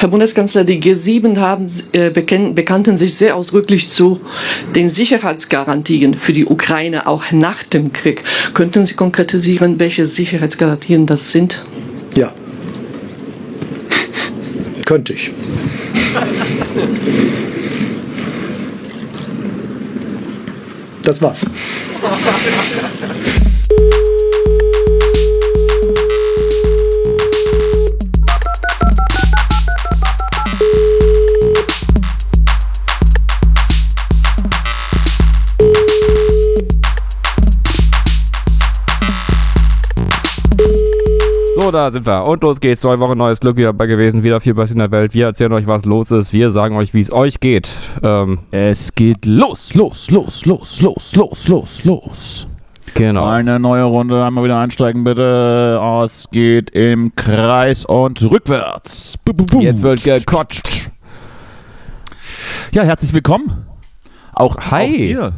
Herr Bundeskanzler, die G7 haben, äh, bekannten sich sehr ausdrücklich zu den Sicherheitsgarantien für die Ukraine auch nach dem Krieg. Könnten Sie konkretisieren, welche Sicherheitsgarantien das sind? Ja. Könnte ich. Das war's. So, da sind wir. Und los geht's. Neue Woche, neues Glück wieder dabei gewesen. Wieder viel passiert in der Welt. Wir erzählen euch, was los ist. Wir sagen euch, wie es euch geht. Ähm, es geht los, los, los, los, los, los, los, los. Genau. Eine neue Runde. Einmal wieder einsteigen, bitte. Es geht im Kreis und rückwärts. Jetzt wird gekotscht. Ja, herzlich willkommen. Auch, Hi. Auch dir.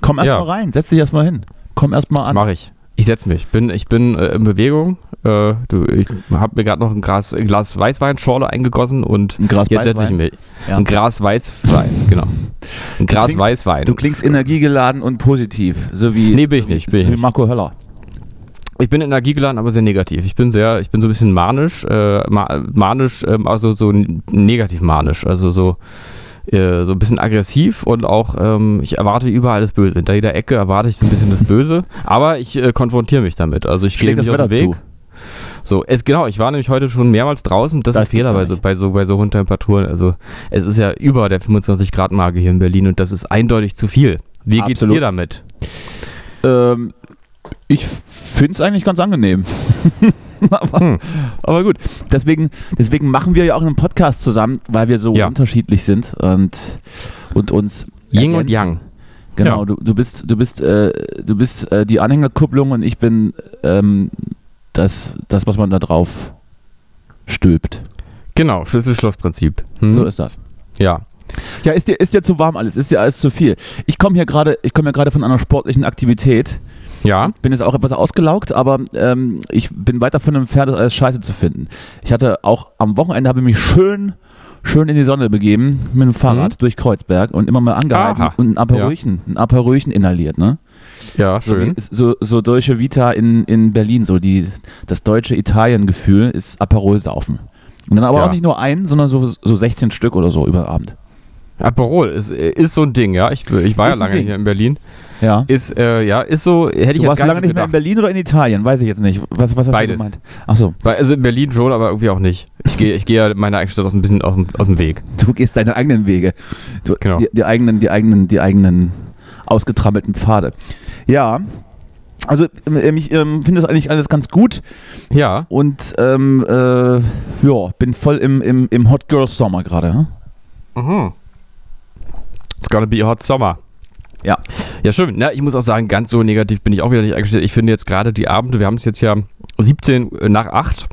Komm erstmal ja. rein. Setz dich erstmal hin. Komm erstmal an. Mach ich. Ich setze mich. Bin, ich bin äh, in Bewegung. Äh, du, ich habe mir gerade noch ein Glas, ein Glas Weißweinschorle eingegossen und ein Glas jetzt setze ich mich. Ja. Ein Glas Weißwein, genau. Ein Glas klingst, Weißwein. Du klingst energiegeladen und positiv, so wie, nee, bin ich nicht, bin ich nicht. Marco Höller. Ich bin energiegeladen, aber sehr negativ. Ich bin sehr, ich bin so ein bisschen manisch, äh, manisch, äh, also so negativ manisch, also so äh, so ein bisschen aggressiv und auch, ähm, ich erwarte überall das Böse. Hinter jeder Ecke erwarte ich so ein bisschen das Böse, aber ich äh, konfrontiere mich damit. Also ich gehe nicht aus dem Weg. Zu. So, es, genau, ich war nämlich heute schon mehrmals draußen. Das, das ist ein Fehler bei so, bei, so, bei so hohen Temperaturen. Also, es ist ja über der 25 Grad Marke hier in Berlin und das ist eindeutig zu viel. Wie Absolut. geht's dir damit? Ähm, ich finde es eigentlich ganz angenehm. aber, hm. aber, gut, deswegen, deswegen machen wir ja auch einen Podcast zusammen, weil wir so ja. unterschiedlich sind und, und uns. Ying und Yang. Genau, ja. du, du bist, du bist, äh, du bist äh, die Anhängerkupplung und ich bin ähm, das, das, was man da drauf stülpt. Genau, Schlüssel-Schloss-Prinzip. Hm. So ist das. Ja. Ja, ist dir, ist dir zu warm alles? Ist dir alles zu viel? Ich komme hier gerade, ich komme ja gerade von einer sportlichen Aktivität. Ja. Bin jetzt auch etwas ausgelaugt, aber ähm, ich bin weit davon entfernt, das alles scheiße zu finden. Ich hatte auch am Wochenende habe ich mich schön, schön in die Sonne begeben mit dem Fahrrad mhm. durch Kreuzberg und immer mal angehalten Aha. und ein Aperolchen, ja. ein Aperolchen inhaliert, ne? Ja, schön. So, so, so Deutsche Vita in, in Berlin, so die, das deutsche Italien-Gefühl ist Aperol saufen. Und dann aber ja. auch nicht nur ein, sondern so, so 16 Stück oder so über Abend. Aperol ist, ist so ein Ding, ja. Ich, ich war ist ja lange hier in Berlin. Ja. Ist, äh, ja, ist so, hätte ich du jetzt warst gar lange nicht mehr in Berlin oder in Italien? Weiß ich jetzt nicht. Was, was hast Beides. du gemeint? Ach so. Also in Berlin schon, aber irgendwie auch nicht. Ich gehe ich geh ja meine eigene Stadt aus ein bisschen aus dem, aus dem Weg. Du gehst deine eigenen Wege. Du, genau. Die, die, eigenen, die eigenen, die eigenen ausgetrammelten Pfade. Ja, also ähm, ich ähm, finde das eigentlich alles ganz gut. Ja. Und ähm, äh, ja, bin voll im, im, im Hot Girl Sommer gerade. Hm? Mhm. It's gonna be a hot summer. Ja. Ja, schön. Na, ich muss auch sagen, ganz so negativ bin ich auch wieder nicht eingestellt. Ich finde jetzt gerade die Abende, wir haben es jetzt ja 17 nach 8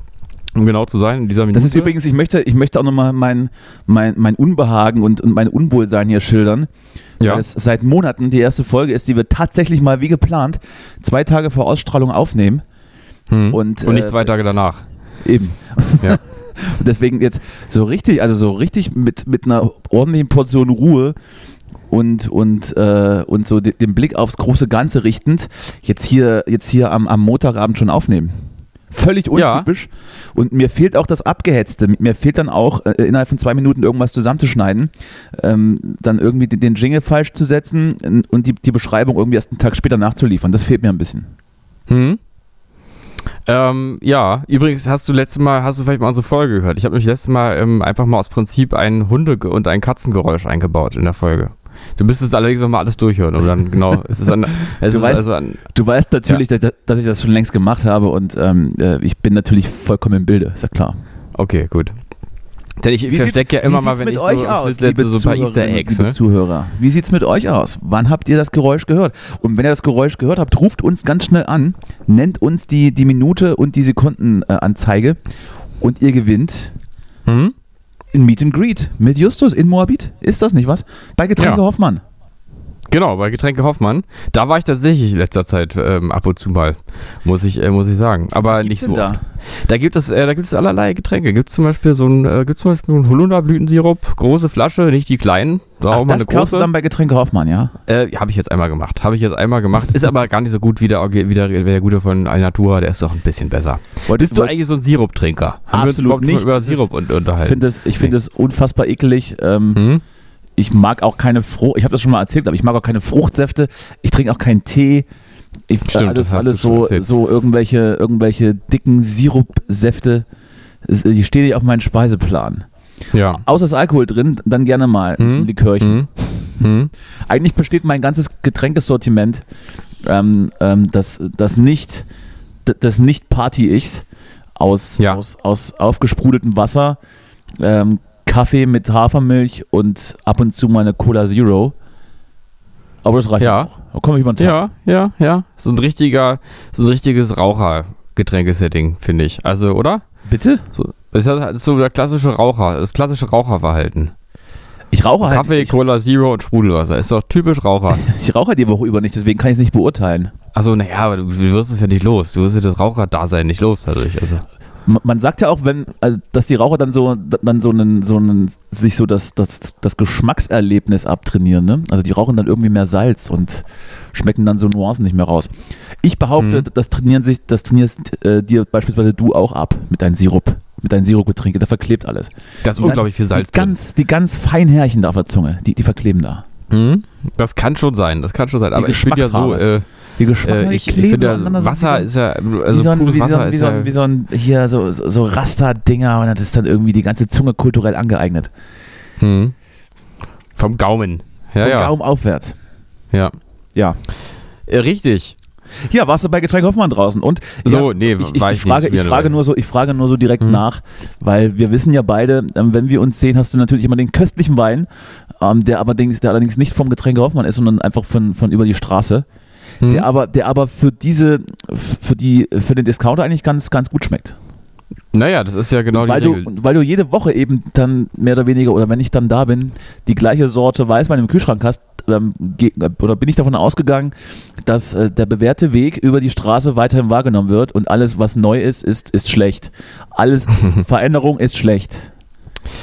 um genau zu sein in dieser Minute. Das ist übrigens, ich möchte, ich möchte auch nochmal mein, mein, mein Unbehagen und, und mein Unwohlsein hier schildern. Ja. Weil es seit Monaten die erste Folge ist, die wir tatsächlich mal wie geplant zwei Tage vor Ausstrahlung aufnehmen. Hm. Und, und nicht äh, zwei Tage danach. Eben. Ja. Und deswegen jetzt so richtig, also so richtig mit, mit einer ordentlichen Portion Ruhe und, und, äh, und so den Blick aufs große Ganze richtend, jetzt hier, jetzt hier am, am Montagabend schon aufnehmen. Völlig untypisch. Ja. Und mir fehlt auch das Abgehetzte. Mir fehlt dann auch, äh, innerhalb von zwei Minuten irgendwas zusammenzuschneiden, ähm, dann irgendwie den, Jingle falsch zu setzen und die, die Beschreibung irgendwie erst einen Tag später nachzuliefern. Das fehlt mir ein bisschen. Hm. Ähm, ja, übrigens hast du letztes Mal, hast du vielleicht mal unsere Folge gehört. Ich habe mich letztes Mal ähm, einfach mal aus Prinzip ein Hunde- und ein Katzengeräusch eingebaut in der Folge. Du müsstest allerdings noch mal alles durchhören, um dann genau. es ist an, es du, ist weißt, also an, du weißt natürlich, ja. dass, dass, ich das schon längst gemacht habe und ähm, äh, ich bin natürlich vollkommen im Bilde, ist ja klar. Okay, gut. Denn ich verstecke ja immer mal, wenn ich so, aus, liebe so ein paar Easter Eggs. Liebe ne? Zuhörer, wie sieht es mit euch aus? Wann habt ihr das Geräusch gehört? Und wenn ihr das Geräusch gehört habt, ruft uns ganz schnell an, nennt uns die, die Minute und die Sekundenanzeige äh, und ihr gewinnt hm? Ein Meet and Greet mit Justus in Moabit. Ist das nicht was? Bei Getränke ja. Hoffmann. Genau, bei Getränke Hoffmann. Da war ich tatsächlich in letzter Zeit ähm, ab und zu mal, muss ich, äh, muss ich sagen. Aber nicht so da? oft. Da gibt es, äh, da gibt es allerlei Getränke. Gibt es zum Beispiel so ein, äh, gibt's zum Beispiel einen Holunderblütensirup, große Flasche, nicht die kleinen. Da Ach, auch mal das eine kaufst du große. dann bei Getränke Hoffmann, ja? Äh, habe ich jetzt einmal gemacht. Habe ich jetzt einmal gemacht. Ist aber gar nicht so gut wie der, wie der, wie der gute von Alnatura. Der ist doch ein bisschen besser. Bist du wollt- eigentlich so ein Siruptrinker? Haben wir uns Absolut schon mal nicht. über ist- Sirup und, Ich unterhalten? finde es ich find es unfassbar ekelig. Ähm, Hm? Ich mag auch keine Frucht, ich habe das schon mal erzählt, aber ich mag auch keine Fruchtsäfte. Ich trinke auch keinen Tee. Ich, Stimmt, alles, das alles so, so irgendwelche, irgendwelche dicken Sirupsäfte. Die stehen nicht auf meinen Speiseplan. Ja. Außer ist Alkohol drin, dann gerne mal Hm? ein Likörchen. Hm? Hm? Eigentlich besteht mein ganzes Getränkesortiment ähm, ähm, das, das nicht, das nicht Party-Ichs aus, Ja. aus, aus aufgesprudeltem Wasser, ähm, Kaffee mit Hafermilch und ab und zu mal eine Cola Zero. Aber das reicht Ja. auch. Da komme ich über den Tag. Ja, ja, ja. So ein richtiger, so ein richtiges Raucher-Getränkesetting, finde ich. Also, oder? Bitte? So, das ist so der klassische Raucher, das klassische Raucherverhalten. Ich rauche halt. Kaffee, Cola Zero und Sprudelwasser. Ist doch typisch Raucher. ich rauche halt die Woche über nicht, deswegen kann ich es nicht beurteilen. Also, naja, aber du wirst es ja nicht los. Du wirst ja das Raucherdasein nicht los dadurch. Also. Man sagt ja auch, wenn, also, dass die Raucher dann so, dann so einen, so einen, sich so das, das, das Geschmackserlebnis abtrainieren, ne? Also die rauchen dann irgendwie mehr Salz und schmecken dann so Nuancen nicht mehr raus. Ich behaupte, Mhm. das trainieren sich, das trainierst äh, dir beispielsweise du auch ab mit deinem Sirup, mit deinem Sirupgetränke, da verklebt alles. Da ist Die unglaublich viel ganz, Salz die ganz, die ganz feinen Härchen da auf der Zunge, die, die verkleben da. drin. Mhm. Das kann schon sein, das kann schon sein. Aber ich finde ja so, äh, Die Geschmack, äh, ich, ich finde so Wasser wie ist ja, so, also wie so ein, pures wie so, Wasser ein- wie ist so, ja, ein, wie so ein, hier so, so, so Raster-Dinger und das ist dann irgendwie die ganze Zunge kulturell angeeignet. hm. vom Gaumen. Ja, Vom ja, Gaumen aufwärts. ja. Ja. Äh, richtig. Ja, warst du bei Getränk Hoffmann draußen und So, ja, nee, ich, ich, ich, frage, ich frage nur so, ich frage nur so direkt Hm. nach, weil wir wissen ja beide, ähm, wenn wir uns sehen, hast du natürlich immer den köstlichen Wein, ähm, der allerdings, der allerdings nicht vom Getränk Hoffmann ist, sondern einfach von, von über die Straße, Hm? der aber, der aber für diese, für die, für den Discounter eigentlich ganz, ganz gut schmeckt. Naja, das ist ja genau weil die du, Regel. und weil du jede Woche eben dann mehr oder weniger, oder wenn ich dann da bin, die gleiche Sorte Weißwein im Kühlschrank hast, ähm, oder bin ich davon ausgegangen, dass äh, der bewährte Weg über die Straße weiterhin wahrgenommen wird und alles, was neu ist, ist, ist schlecht. Alles, Veränderung ist schlecht.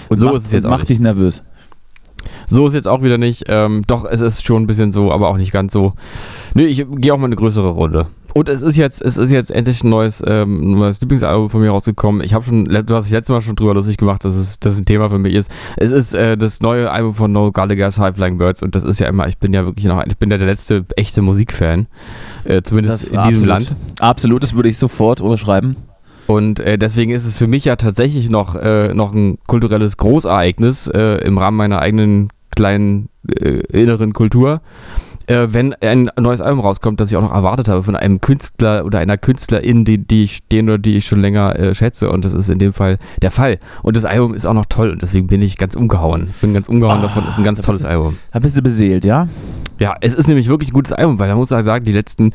Und So macht, ist es jetzt macht dich nervös. So ist jetzt auch wieder nicht. Ähm, doch, es ist schon ein bisschen so, aber auch nicht ganz so. Nö, ich gehe auch mal eine größere Runde. Und es ist jetzt, es ist jetzt endlich ein neues, ähm, ein neues Lieblingsalbum von mir rausgekommen. Ich habe schon, du hast dich letztes Mal schon drüber lustig gemacht, dass es das ein Thema für mich ist. Es ist äh, das neue Album von No Gallagher's High Flying Birds und das ist ja immer, ich bin ja wirklich noch, ich bin ja der letzte echte Musikfan, äh, zumindest in diesem Land. Absolut, das würde ich sofort unterschreiben. Und äh, deswegen ist es für mich ja tatsächlich noch, äh, noch ein kulturelles Großereignis äh, im Rahmen meiner eigenen kleinen äh, inneren Kultur, äh, wenn ein neues Album rauskommt, das ich auch noch erwartet habe von einem Künstler oder einer Künstlerin, die, die ich, den oder die ich schon länger äh, schätze. Und das ist in dem Fall der Fall. Und das Album ist auch noch toll und deswegen bin ich ganz umgehauen. Bin ganz umgehauen Ah, davon. Ist ein ganz tolles ist- Album. Da bist du beseelt, ja? Ja, es ist nämlich wirklich ein gutes Album, weil da muss man sagen, die letzten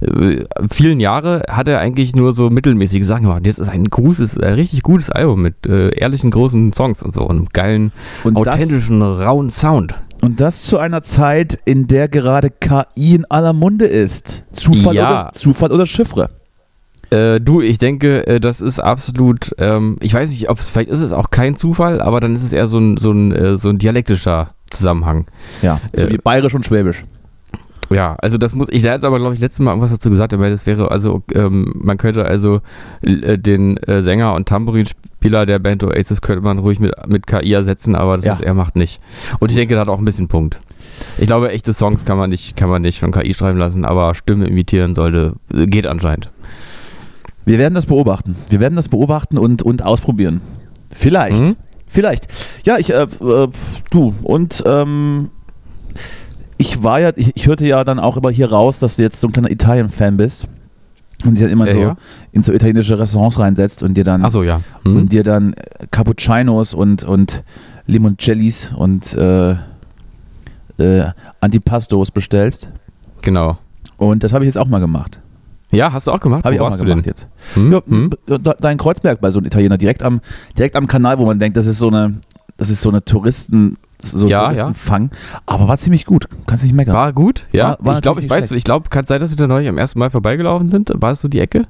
äh, vielen Jahre hat er eigentlich nur so mittelmäßige Sachen gemacht. Jetzt ist ein gutes, äh, richtig gutes Album mit äh, ehrlichen großen Songs und so und einem geilen, Und authentischen, rauen Sound. Und das zu einer Zeit, in der gerade KI in aller Munde ist. Zufall, Ja. oder, Zufall oder Chiffre. Äh, du, ich denke, äh, das ist absolut, ähm, ich weiß nicht, ob es, vielleicht ist es auch kein Zufall, aber dann ist es eher so ein, so ein, äh, so ein dialektischer Zusammenhang. Ja, so Äh, wie bayerisch und schwäbisch. Ja, also das muss, ich da jetzt aber, glaube ich, letztes Mal irgendwas dazu gesagt, weil das wäre, also, ähm, man könnte also äh, den äh, Sänger und Tambourinspieler der Band Oasis könnte man ruhig mit, mit KI ersetzen, aber das, Ja. was er macht, nicht. Und ich denke, da hat auch ein bisschen Punkt. Ich glaube, echte Songs kann man nicht, kann man nicht von KI schreiben lassen, aber Stimme imitieren sollte, äh, geht anscheinend. Wir werden das beobachten. Wir werden das beobachten und, und ausprobieren. Vielleicht. Mhm. Vielleicht. Ja, ich, äh, äh, du, und ähm, ich war ja, ich, ich hörte ja dann auch immer hier raus, dass du jetzt so ein kleiner Italien-Fan bist. Und dich dann immer Äh, so ja. in so italienische Restaurants reinsetzt und dir dann Achso, ja. Hm. und dir dann Cappuccinos und, und Limoncellis und äh, äh, Antipastos bestellst. Genau. Und das habe ich jetzt auch mal gemacht. Ja, hast du auch gemacht? Habe ich auch mal gemacht denn? jetzt. Hm? Ja, Hm? da, da in Kreuzberg bei so einem Italiener, direkt am, direkt am Kanal, wo man denkt, das ist so eine, das ist so eine Touristen, so Ja, Touristenfang. Aber war ziemlich gut. Kannst nicht meckern. War gut, ja. War- war ich glaube, ich weiß, ich glaube, kann es sein, dass wir da neulich am ersten Mal vorbeigelaufen sind? War es so die Ecke?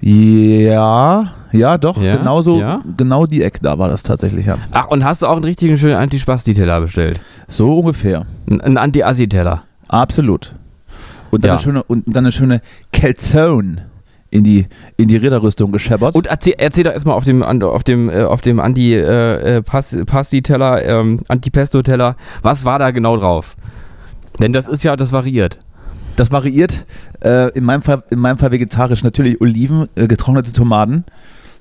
Ja, ja, doch, Ja, genau so, ja. genau die Ecke, da war das tatsächlich, ja. Ach, und hast du auch einen richtigen schönen Anti-Spasti-Teller bestellt? So ungefähr. Ein, ein Anti-Assi-Teller. Absolut. Und dann, Ja. eine, schöne, und dann eine schöne Calzone in die, in die Ritterrüstung gescheppert. Und erzähl, erzähl doch erstmal auf dem, auf dem, äh, auf dem Anti-Pasti-Teller, ähm, Anti-Pesto-Teller, was war da genau drauf? Denn das ist ja, das variiert. Das variiert, äh, in, meinem Fall, in meinem Fall vegetarisch, natürlich Oliven, äh, getrocknete Tomaten,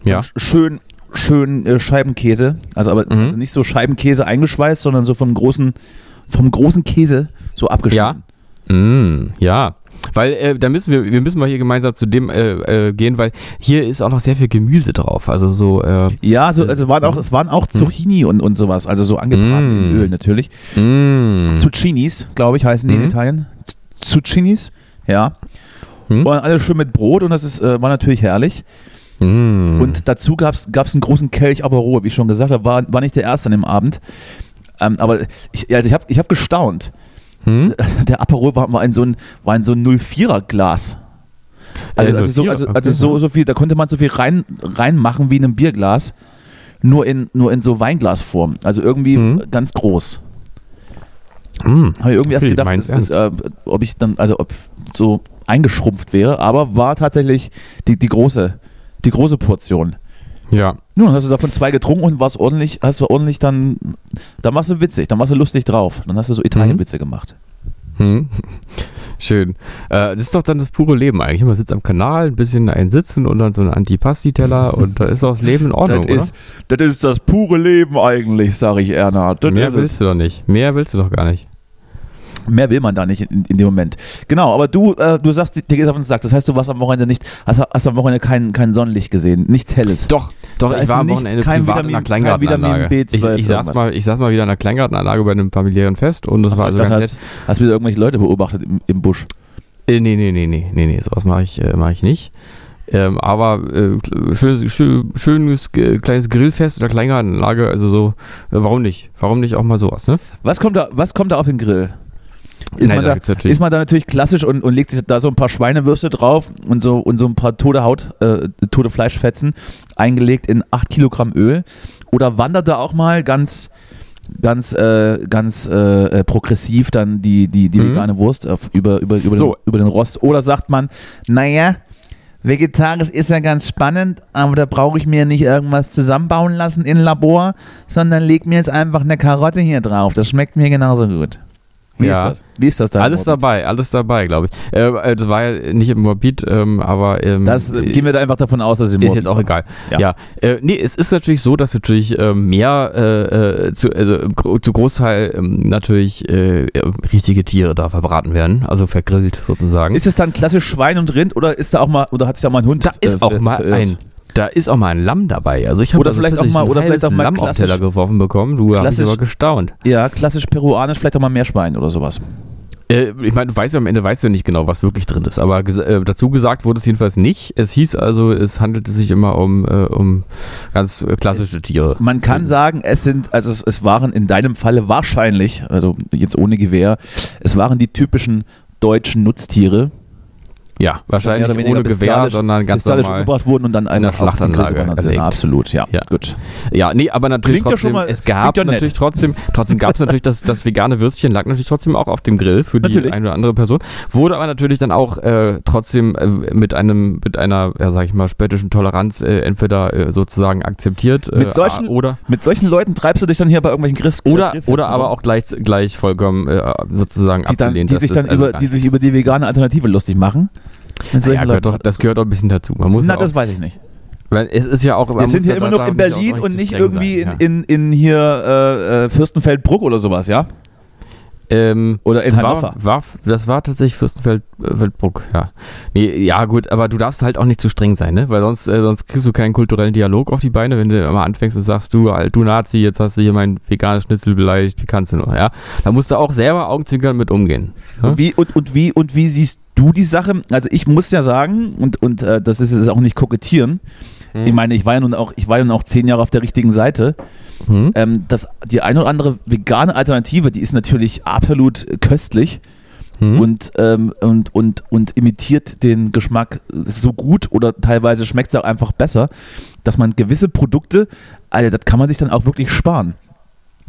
Ja. sch- schön, schön äh, Scheibenkäse, also aber Mhm. also nicht so Scheibenkäse eingeschweißt, sondern so vom großen, vom großen Käse so abgeschnitten. Mm, ja. Weil äh, da müssen wir, wir müssen mal hier gemeinsam zu dem äh, äh, gehen, weil hier ist auch noch sehr viel Gemüse drauf. Also so, äh, Ja, so, also waren auch, es waren auch Zucchini und, und sowas, also so angebraten Mm. in Öl natürlich. mm, Zucchinis, glaube ich, heißen die in Mhm. Italien. Zucchinis, ja. Hm? Und alles schön mit Brot und das ist, äh, war natürlich herrlich. mm. Und dazu gab es einen großen Kelch Aperol, wie ich schon gesagt habe, war, war nicht der erste an dem Abend. Ähm, aber ich, also ich habe ich hab gestaunt. Hm? Der Aperol war, war in so ein, war in so ein 04er Glas. Also, Äh, also, so, 04er, also, okay. also so, so viel, da konnte man so viel rein, reinmachen wie in einem Bierglas, nur in, nur in so Weinglasform. Also irgendwie Mhm. ganz groß. Mm. Habe ich irgendwie erst gedacht, es ist, äh, ob ich dann, also ob so eingeschrumpft wäre, aber war tatsächlich die, die große, die große Portion. Ja. Nun, hast du davon zwei getrunken und warst ordentlich, hast du ordentlich dann, dann warst du witzig, dann warst du lustig drauf. Dann hast du so Italien-Witze gemacht. Hm. Schön. Äh, das ist doch dann das pure Leben eigentlich. Man sitzt am Kanal, ein bisschen einsitzen und dann so ein Antipasti-Teller und da ist auch das Leben in Ordnung, das, ist, das ist das pure Leben eigentlich, sage ich Erna. Das? Mehr willst es. du doch nicht. Mehr willst du doch gar nicht. Mehr will man da nicht in, in dem Moment. Genau, aber du, äh, du sagst, dir geht's auf den Sack. Das heißt, du warst am Wochenende nicht, hast, hast am Wochenende kein, kein Sonnenlicht gesehen, nichts Helles. Doch, doch, Da ich war am Wochenende privat in Vitamin- einer kein Kleingartenanlage. Ich, B12 ich, saß mal, ich saß mal wieder in einer Kleingartenanlage bei einem familiären Fest und das Achso, war also ganz nett. hast, hast wieder irgendwelche Leute beobachtet im, im Busch. Äh, nee, nee, nee, nee, nee, nee, sowas mache ich, äh, mach ich nicht. Ähm, aber äh, schönes, schön, schönes äh, kleines Grillfest oder Kleingartenanlage, also so, äh, warum nicht? Warum nicht auch mal sowas, ne? Was kommt da, was kommt da auf den Grill? Ist, Nein, man da ist man da natürlich klassisch und, und legt sich da so ein paar Schweinewürste drauf und so, und so ein paar tote Haut, äh, tote Fleischfetzen eingelegt in 8 Kilogramm Öl? Oder wandert da auch mal ganz, ganz, äh, ganz äh, äh, progressiv dann die, die, die Mhm. vegane Wurst auf, über, über, über, So. den, über den Rost? Oder sagt man, naja, vegetarisch ist ja ganz spannend, aber da brauche ich mir nicht irgendwas zusammenbauen lassen in Labor, sondern leg mir jetzt einfach eine Karotte hier drauf. Das schmeckt mir genauso gut. Wie Ja. ist das? Wie ist das da? Alles dabei, alles dabei, glaube ich. Äh, äh, das war ja nicht im Morbid, ähm, aber ähm, Das äh, gehen wir da einfach davon aus, dass es im ist Morbid jetzt auch egal. Ja. Ja, äh, nee, es ist natürlich so, dass natürlich ähm, mehr äh, äh, zu, also, Gro- zu Großteil ähm, natürlich richtige Tiere da verbraten werden, also vergrillt sozusagen. Ist es dann klassisch Schwein und Rind oder ist da auch mal oder hat sich da mal ein Hund? da ist auch mal ein da ist auch mal ein Lamm dabei. Also ich habe Oder also vielleicht auch mal- oder vielleicht auch mal Lamm auf Teller geworfen bekommen. Du hast aber gestaunt. Ja, klassisch peruanisch, vielleicht auch mal Meerschwein oder sowas. Äh, ich meine, du weißt ja am Ende weißt du ja nicht genau, was wirklich drin ist. Aber ges äh, dazu gesagt wurde es jedenfalls nicht. Es hieß also, es handelte sich immer um, äh, um ganz äh, klassische Tiere. Man kann sagen, es sind, also es, es waren in deinem Falle wahrscheinlich, also jetzt ohne Gewehr, es waren die typischen deutschen Nutztiere, Ja, wahrscheinlich ohne Gewehr, sondern ganz normal. umgebracht wurden und dann in der Schlachtanlage erlegt. Absolut, ja. Ja. Gut. Ja, nee, aber natürlich Klingt trotzdem, mal- es gab ja natürlich trotzdem, trotzdem gab es natürlich das, das vegane Würstchen, lag natürlich trotzdem auch auf dem Grill für die Natürlich. eine oder andere Person, wurde aber natürlich dann auch äh, trotzdem äh, mit einem, mit einer, ja sag ich mal, spöttischen Toleranz äh, entweder äh, sozusagen akzeptiert äh, Mit solchen- oder Mit solchen Leuten treibst du dich dann hier bei irgendwelchen Christ oder, Grillfesten oder aber auch gleich, gleich vollkommen äh, sozusagen die, dann, abgelehnt. die, sich dann also über, die sich über die vegane Alternative lustig machen. Ja, gehört doch, das gehört doch ein bisschen dazu. Man muss Na, ja auch, das weiß ich nicht. weil es ist ja auch. Wir sind hier ja immer noch in auch Berlin und nicht irgendwie sein, in, in, in hier äh, äh, Fürstenfeldbruck oder sowas, ja? Ähm, Oder in das Hannover. War, war, das war tatsächlich Fürstenfeldbruck, ja. Nee, ja, gut, aber du darfst halt auch nicht zu streng sein, ne? Weil sonst, äh, sonst kriegst du keinen kulturellen Dialog auf die Beine, wenn du immer anfängst und sagst, du, du Nazi, jetzt hast du hier mein veganes Schnitzel beleidigt, wie kannst du nur, ja? Da musst du auch selber Augenzwinkern mit umgehen. Ja? Und wie, und, und, wie, und wie siehst du die Sache? Also ich muss ja sagen, und, und äh, das ist jetzt auch nicht kokettieren, Mhm. ich meine, ich war ja nun auch, ich war ja nun auch zehn Jahre auf der richtigen Seite. Hm? Ähm, das, die eine oder andere vegane Alternative, die ist natürlich absolut köstlich Hm? und, ähm, und, und, und imitiert den Geschmack so gut oder teilweise schmeckt es auch einfach besser, dass man gewisse Produkte, Alter, das kann man sich dann auch wirklich sparen.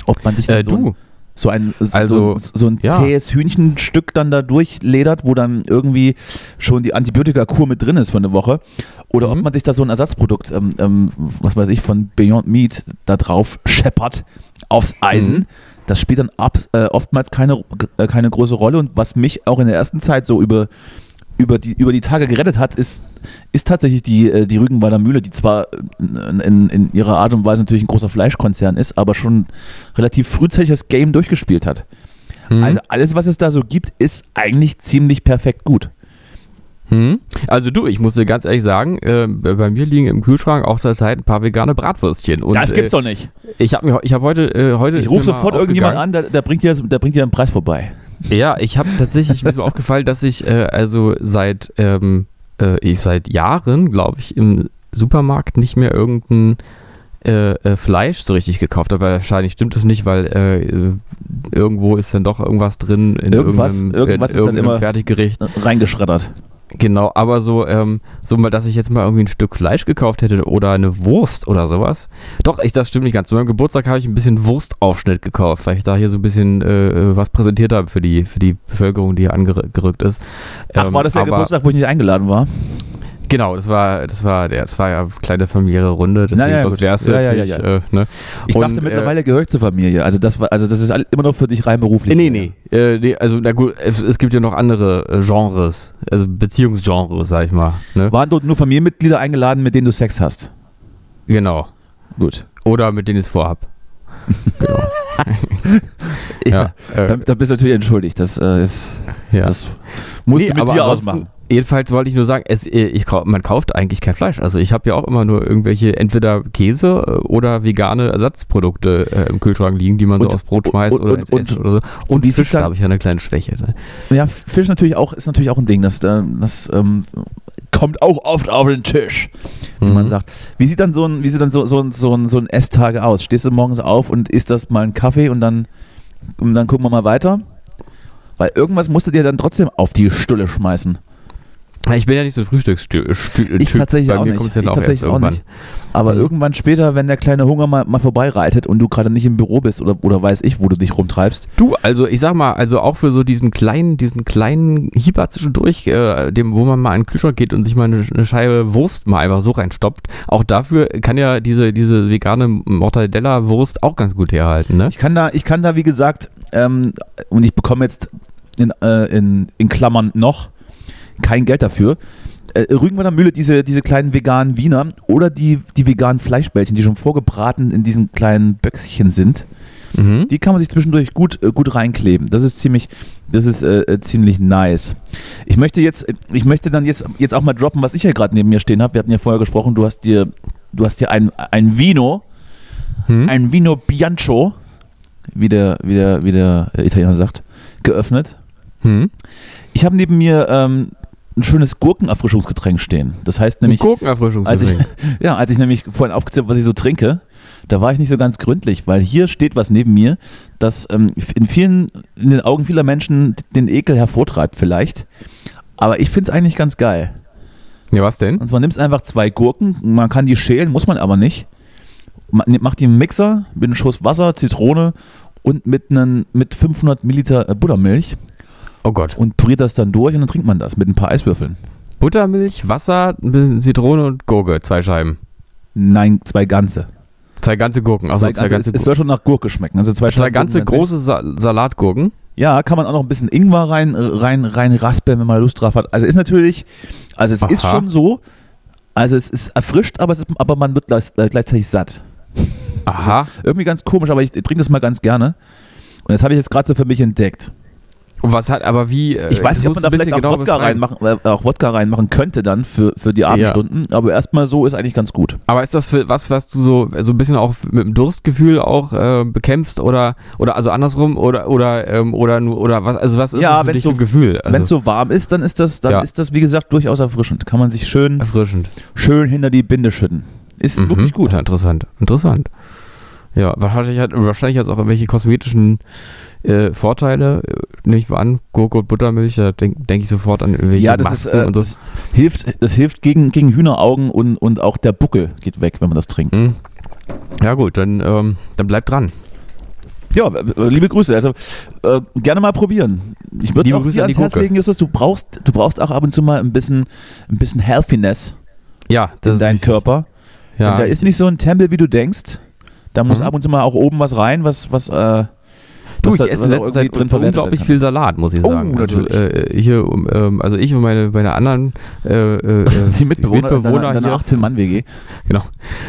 Ob man sich dann äh, so, du, so ein, so, Also, so, so ein ja. zähes Hühnchenstück dann da durchledert, wo dann irgendwie schon die Antibiotikakur mit drin ist für eine Woche. Oder ob Mhm. man sich da so ein Ersatzprodukt, ähm, ähm, was weiß ich, von Beyond Meat da drauf scheppert aufs Eisen. Mhm. Das spielt dann ab, äh, oftmals keine, äh, keine große Rolle. Und was mich auch in der ersten Zeit so über, über, die, über die Tage gerettet hat, ist, ist tatsächlich die, äh, die Rügenwalder Mühle, die zwar in, in, ihrer Art und Weise natürlich ein großer Fleischkonzern ist, aber schon relativ frühzeitig das Game durchgespielt hat. hm? Also alles, was es da so gibt, ist eigentlich ziemlich perfekt gut. Hm? Also du, ich muss dir ganz ehrlich sagen, äh, bei mir liegen im Kühlschrank auch seit Zeit ein paar vegane Bratwürstchen. Und, äh, doch nicht. Ich habe habe heute, äh, heute Ich rufe sofort irgendjemand aufgegangen- an, der, der, bringt dir, der bringt dir einen Preis vorbei. Ja, ich habe tatsächlich mir ist mir aufgefallen, dass ich äh, also seit ähm, äh, ich seit Jahren, glaube ich, im Supermarkt nicht mehr irgendein äh, äh, Fleisch so richtig gekauft habe. Wahrscheinlich stimmt das nicht, weil äh, irgendwo ist dann doch irgendwas drin in Irgendwas- irgendeinem, irgendwas in ist dann irgendeinem immer- Fertiggericht. Reingeschreddert. Genau, aber so, ähm, so mal, dass ich jetzt mal irgendwie ein Stück Fleisch gekauft hätte oder eine Wurst oder sowas. Doch, ich, das stimmt nicht ganz. Zu meinem Geburtstag habe ich ein bisschen Wurstaufschnitt gekauft, weil ich da hier so ein bisschen äh, was präsentiert habe für die, für die Bevölkerung, die hier angerückt ist. Ach, Ähm, war das der aber- Geburtstag, wo ich nicht eingeladen war? Genau, das war, das war, der, das war ja eine kleine familiäre Runde, deswegen ja, sonst wärst du Ja, ja, ja, ja. Äh, ne? Ich Und, dachte mittlerweile gehöre ich zur Familie. Also das war, also das ist immer noch für dich rein beruflich. Äh, nee, nee, äh, nee, also na gut, es, es gibt ja noch andere äh, Genres, also Beziehungsgenres, sag ich mal. Ne? Waren dort nur Familienmitglieder eingeladen, mit denen du Sex hast? Genau. Gut. Oder mit denen ich es vorhab. Genau. ja. äh, Da, bist du natürlich entschuldigt. Das äh, ist, ja. das musst Nee, du mit aber dir ausmachen. Jedenfalls wollte ich nur sagen, es, äh, ich, man kauft eigentlich kein Fleisch. Also ich habe ja auch immer nur irgendwelche entweder Käse äh, oder vegane Ersatzprodukte äh, im Kühlschrank liegen, die man Und- so aufs Brot schmeißt und- oder und- und- oder so. Und sieht Fisch, da habe ich ja eine kleine Schwäche. Ne? Ja, Fisch natürlich auch, ist natürlich auch ein Ding. Das, äh, das ähm, kommt auch oft auf den Tisch, wie man Mhm. sagt. Wie sieht dann so ein, wie sieht dann so, so, ein- so, ein, so ein Esstage aus? Stehst du morgens auf und isst das mal einen Kaffee und dann, und dann gucken wir mal weiter? Weil irgendwas musst du dir dann trotzdem auf die Stulle schmeißen. Ich bin ja nicht so ein Frühstückstyp. Ich tatsächlich Bei auch mir nicht. ja Ich auch tatsächlich auch nicht. Aber Mhm. irgendwann später, wenn der kleine Hunger mal, mal vorbeireitet und du gerade nicht im Büro bist oder, oder weiß ich, wo du dich rumtreibst, Du, also ich sag mal, also auch für so diesen kleinen, diesen kleinen Hieber zwischendurch, äh, dem, wo man mal in den Kühlschrank geht und sich mal eine, eine Scheibe Wurst mal einfach so reinstoppt, auch dafür kann ja diese, diese vegane Mortadella-Wurst auch ganz gut herhalten, ne? Ich kann da, ich kann da wie gesagt, ähm, und ich bekomme jetzt in, äh, in, in Klammern noch kein Geld dafür. Äh, Rügenwalder Mühle, diese, diese kleinen veganen Wiener oder die, die veganen Fleischbällchen, die schon vorgebraten in diesen kleinen Böckchen sind, Mhm. die kann man sich zwischendurch gut, äh, gut reinkleben. Das ist ziemlich, das ist äh, äh, ziemlich nice. Ich möchte jetzt, ich möchte dann jetzt, jetzt auch mal droppen, was ich hier gerade neben mir stehen habe. Wir hatten ja vorher gesprochen, du hast dir, du hast dir ein, ein Vino, Hm? ein Vino Bianco, wie der, wie der, wie der äh, Italiener sagt, geöffnet. Hm? Ich habe neben mir ähm, ein schönes Gurkenerfrischungsgetränk stehen. Das heißt nämlich, als ich, Gurkenerfrischungsgetränk. ja, als ich nämlich vorhin aufgezählt habe, was ich so trinke, da war ich nicht so ganz gründlich, weil hier steht was neben mir, das ähm, in vielen, in den Augen vieler Menschen den Ekel hervortreibt vielleicht. Aber ich finde es eigentlich ganz geil. Ja, was denn? Und zwar nimmst einfach zwei Gurken, man kann die schälen, muss man aber nicht. Man macht die im Mixer mit einem Schuss Wasser, Zitrone und mit, einen, mit 500 Milliliter äh, Buttermilch Oh Gott. und püriert das dann durch und dann trinkt man das mit ein paar Eiswürfeln. Buttermilch, Wasser, ein bisschen Zitrone und Gurke, zwei Scheiben. Nein, zwei ganze. Zwei ganze Gurken, also zwei zwei, ganze ganze, es, es soll schon nach Gurke schmecken. Also zwei, zwei ganze Gurken, große Sa Salatgurken. Ja, kann man auch noch ein bisschen Ingwer rein, rein, rein raspeln, wenn man Lust drauf hat. Also ist natürlich, also es ist Aha. schon so, also es ist erfrischt, aber, ist, aber man wird äh, gleichzeitig satt. Aha. Irgendwie ganz komisch, aber ich trinke das mal ganz gerne. Und das habe ich jetzt gerade so für mich entdeckt. Und was hat, aber wie? äh, Ich weiß nicht, ob man da vielleicht bisschen auch genauer Wodka, reinmachen, äh, auch Wodka reinmachen könnte dann für, für die Abendstunden. Aber erstmal so ist eigentlich ganz gut. Aber ist das für was, was du so, so ein bisschen auch mit dem Durstgefühl auch äh, bekämpfst oder oder also andersrum oder oder ähm, oder nur oder was also was ist Ja, das für dich so- ein Gefühl? Also, Wenn es so warm ist, dann ist das, dann Ja. ist das wie gesagt durchaus erfrischend. Kann man sich schön, erfrischend. schön hinter die Binde schütten. Ist Mhm. wirklich gut. Ja, interessant. Interessant. Ja, wahrscheinlich hat wahrscheinlich auch irgendwelche kosmetischen äh, Vorteile, äh, nehme ich mal an, Gurke und Buttermilch, da denke denk ich sofort an irgendwelche Ja, das, ist, Masken äh, und das hilft, das hilft gegen, gegen Hühneraugen und, und auch der Buckel geht weg, wenn man das trinkt. Hm. Ja gut, dann, ähm, dann bleibt dran. Ja, liebe Grüße. Also äh, gerne mal probieren. Ich würde auch Grüße dir ans Herz legen, Justus, du brauchst, du brauchst auch ab und zu mal ein bisschen, ein bisschen Healthiness Ja, in ist deinen richtig. Körper. Ja, Und da ist nicht so ein Tempel, wie du denkst. Da muss Mhm. ab und zu mal auch oben was rein, was, was, äh, Du, ich esse irgendwie Zeit verwertet unglaublich viel Salat, muss ich Oh, sagen. also, natürlich. äh, hier, ähm, also ich und meine, meine anderen äh, äh. Die Mitbewohner, Mitbewohner deiner, deiner hier. 18-Mann-WG. Genau.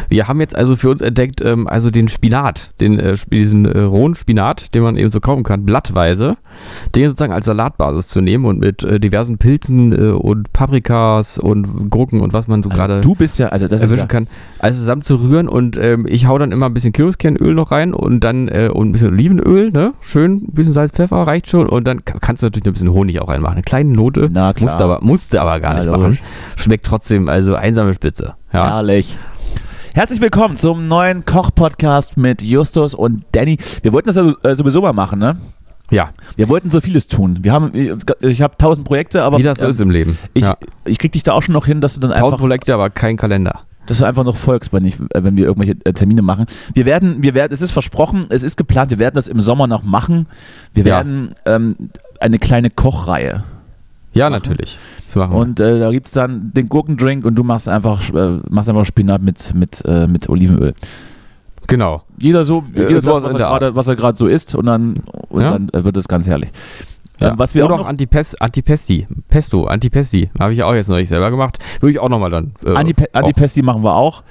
Wir haben jetzt also für uns entdeckt, ähm, also den Spinat, den, äh, diesen äh, rohen Spinat, den man eben so kaufen kann, blattweise, den sozusagen als Salatbasis zu nehmen und mit äh, diversen Pilzen äh, und Paprikas und Gurken und was man so gerade Du bist ja, also das ist erwischen ja, kann, alles zusammen zu rühren und ähm, ich hau dann immer ein bisschen Kürbiskernöl noch rein und dann äh, und ein bisschen Olivenöl, ne? Schön, ein bisschen Salz, Pfeffer reicht schon und dann ka- kannst du natürlich noch ein bisschen Honig auch reinmachen. Eine kleine Note. Na klar. Musste aber, musste aber gar nicht logisch. machen. Schmeckt trotzdem, also einsame Spitze. Ja. Herrlich. Herzlich willkommen zum neuen Koch-Podcast mit Justus und Danny. Wir wollten das ja äh, sowieso mal machen, ne? Ja, Wir wollten so vieles tun. Wir haben, ich habe tausend Projekte, aber wie das so ähm, ist im Leben. ich, ja. ich krieg dich da auch schon noch hin, dass du dann Tausend einfach, Projekte, aber kein Kalender. Dass du einfach noch folgst, wenn, ich, äh, wenn wir irgendwelche äh, Termine machen. Wir werden, wir werden, es ist versprochen, es ist geplant, wir werden das im Sommer noch machen. Wir Ja. werden ähm, eine kleine Kochreihe. Ja, Machen. natürlich. Das. Und äh, da gibt es dann den Gurkendrink und du machst einfach, äh, machst einfach Spinat mit, mit, äh, mit Olivenöl. genau. Jeder so, Äh, jeder das, was, er gerade, was er gerade so isst und dann, und Ja. dann wird es ganz herrlich. Ja. Ähm, was wir Oder auch auch noch, Antipes Antipesti. Pesto, Antipesti. Habe ich ja auch jetzt neulich selber gemacht. Würde ich auch nochmal dann. Äh, Antipe auch- Antipesti machen wir auch.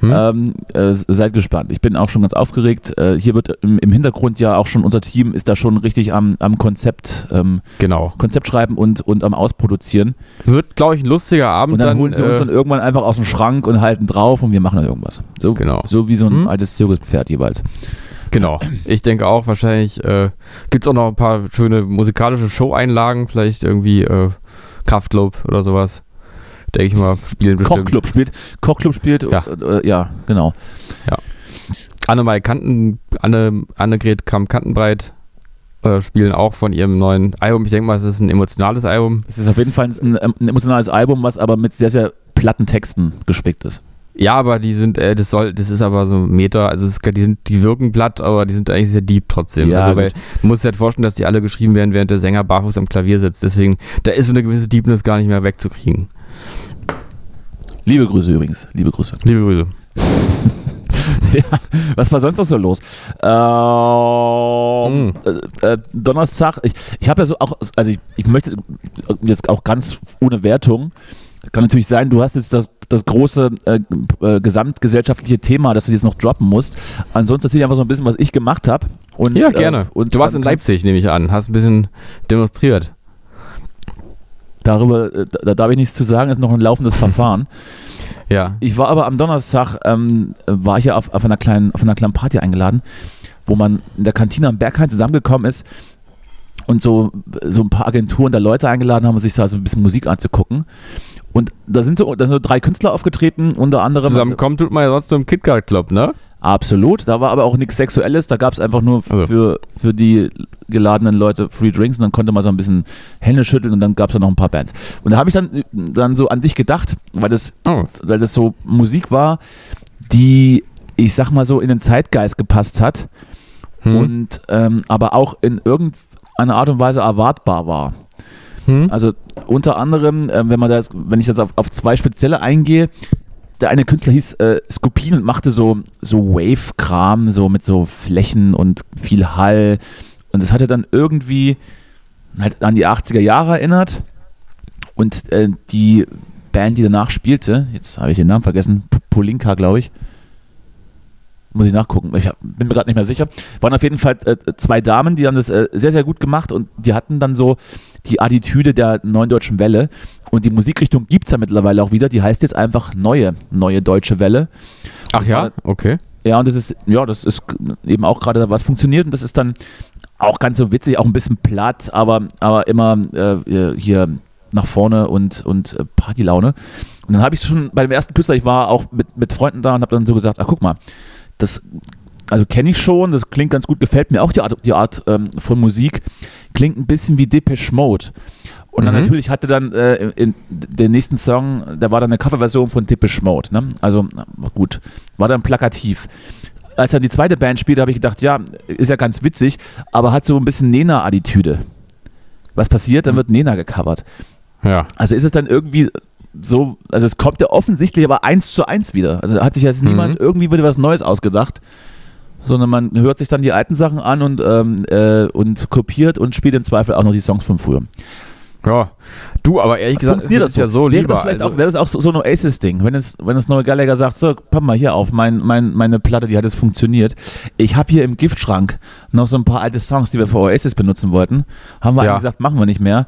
Hm? Ähm, äh, seid gespannt. Ich bin auch schon ganz aufgeregt. Äh, hier wird im, im Hintergrund ja auch schon unser Team ist da schon richtig am, am Konzept, ähm, Genau. Konzept schreiben und, und am Ausproduzieren. Wird, glaube ich, ein lustiger Abend. Und dann, holen sie uns äh, dann irgendwann einfach aus dem Schrank und halten drauf und wir machen dann irgendwas. So, Genau. so wie so ein Hm? altes Zirkuspferd jeweils. Genau. Ich denke auch, wahrscheinlich äh, gibt es auch noch ein paar schöne musikalische Show-Einlagen, vielleicht irgendwie äh, Kraftclub oder sowas. Denke ich mal, spielen bestimmt. Kochclub spielt. Kochclub spielt. Ja. Äh, äh, ja, genau. Annemai Kanten, Anne, Annegret Kramp-Kantenbreit äh, spielen auch von ihrem neuen Album. Ich denke mal, es ist ein emotionales Album. Es ist auf jeden Fall ein, ein emotionales Album, was aber mit sehr, sehr platten Texten gespickt ist. Ja, aber die sind, äh, das soll, das ist aber so ein Meter, also es, die sind, die wirken platt, aber die sind eigentlich sehr deep trotzdem. Ja, also weil, gut. du musst dir halt vorstellen, dass die alle geschrieben werden, während der Sänger barfuß am Klavier sitzt. Deswegen, da ist so eine gewisse Deepness gar nicht mehr wegzukriegen. Liebe Grüße übrigens. Liebe Grüße. Liebe Grüße. ja, was war sonst noch so los? Ähm, Mm. äh, äh, Donnerstag, ich, ich habe ja so auch, also ich, ich möchte jetzt auch ganz ohne Wertung, kann natürlich sein, du hast jetzt das, das große äh, äh, gesamtgesellschaftliche Thema, das du jetzt noch droppen musst. Ansonsten erzähl ich einfach so ein bisschen, was ich gemacht habe. Ja, äh, gerne. und du warst in Leipzig, nehme ich an. Hast ein bisschen demonstriert. Darüber, äh, da, da darf ich nichts zu sagen, ist noch ein laufendes Verfahren. Ja. Ich war aber am Donnerstag, ähm, war ich ja auf, auf, einer kleinen, auf einer kleinen Party eingeladen, wo man in der Kantine am Berghain zusammengekommen ist und so, so ein paar Agenturen da Leute eingeladen haben, sich da so ein bisschen Musik anzugucken. Und da sind so, da sind so drei Künstler aufgetreten, unter anderem. Zusammenkommen tut man ja sonst nur im KitKat Club, ne? Absolut. Da war aber auch nichts Sexuelles. Da gab es einfach nur Also. für, für die geladenen Leute Free Drinks und dann konnte man so ein bisschen Hände schütteln und dann gab es da noch ein paar Bands. Und da habe ich dann, dann so an dich gedacht, weil das, Oh. weil das so Musik war, die, ich sag mal so, in den Zeitgeist gepasst hat Hm. und ähm, aber auch in irgendeiner Art und Weise erwartbar war. Hm? Also unter anderem, äh, wenn man das, wenn ich jetzt auf, auf zwei spezielle eingehe, der eine Künstler hieß äh, Skopin und machte so, so Wave-Kram, so mit so Flächen und viel Hall. Und das hatte dann irgendwie halt an die 80er Jahre erinnert. Und äh, die Band, die danach spielte, jetzt habe ich den Namen vergessen, Polinka, glaube ich. Muss ich nachgucken, ich hab, bin mir gerade nicht mehr sicher. Waren auf jeden Fall äh, zwei Damen, die haben das äh, sehr, sehr gut gemacht und die hatten dann so die Attitüde der neuen deutschen Welle. Und die Musikrichtung gibt es ja mittlerweile auch wieder. Die heißt jetzt einfach Neue, Neue Deutsche Welle. Ach ja? Okay. Ja, und das ist, ja, das ist eben auch gerade was funktioniert und das ist dann auch ganz so witzig, auch ein bisschen platt, aber, aber immer äh, hier nach vorne und, und äh, Partylaune. Und dann habe ich schon bei dem ersten Künstler, ich war auch mit, mit Freunden da und habe dann so gesagt, ach guck mal, das also kenne ich schon, das klingt ganz gut, gefällt mir auch die Art, die Art ähm, von Musik. Klingt ein bisschen wie Depeche Mode. Und dann Mhm. natürlich hatte dann äh, in der nächsten Song, da war dann eine Coverversion von Depeche Mode. Ne? Also gut, war dann plakativ. Als dann die zweite Band spielte, habe ich gedacht, ja, ist ja ganz witzig, aber hat so ein bisschen Nena-Attitüde. Was passiert? Dann wird Nena gecovert. Ja. Also ist es dann irgendwie so, also es kommt ja offensichtlich aber eins zu eins wieder. Also da hat sich jetzt niemand irgendwie wieder was Neues ausgedacht, sondern man hört sich dann die alten Sachen an und, ähm, äh, und kopiert und spielt im Zweifel auch noch die Songs von früher. Ja. Du, aber ehrlich gesagt, Funktioniert ist ja so wäre lieber. Das also, auch, wäre das auch so, so ein Oasis-Ding, wenn es, wenn es neue Gallagher sagt, so, pass mal hier auf, mein, mein, meine Platte, die hat es funktioniert. Ich habe hier im Giftschrank noch so ein paar alte Songs, die wir für Oasis benutzen wollten. Haben wir Ja. eigentlich gesagt, machen wir nicht mehr.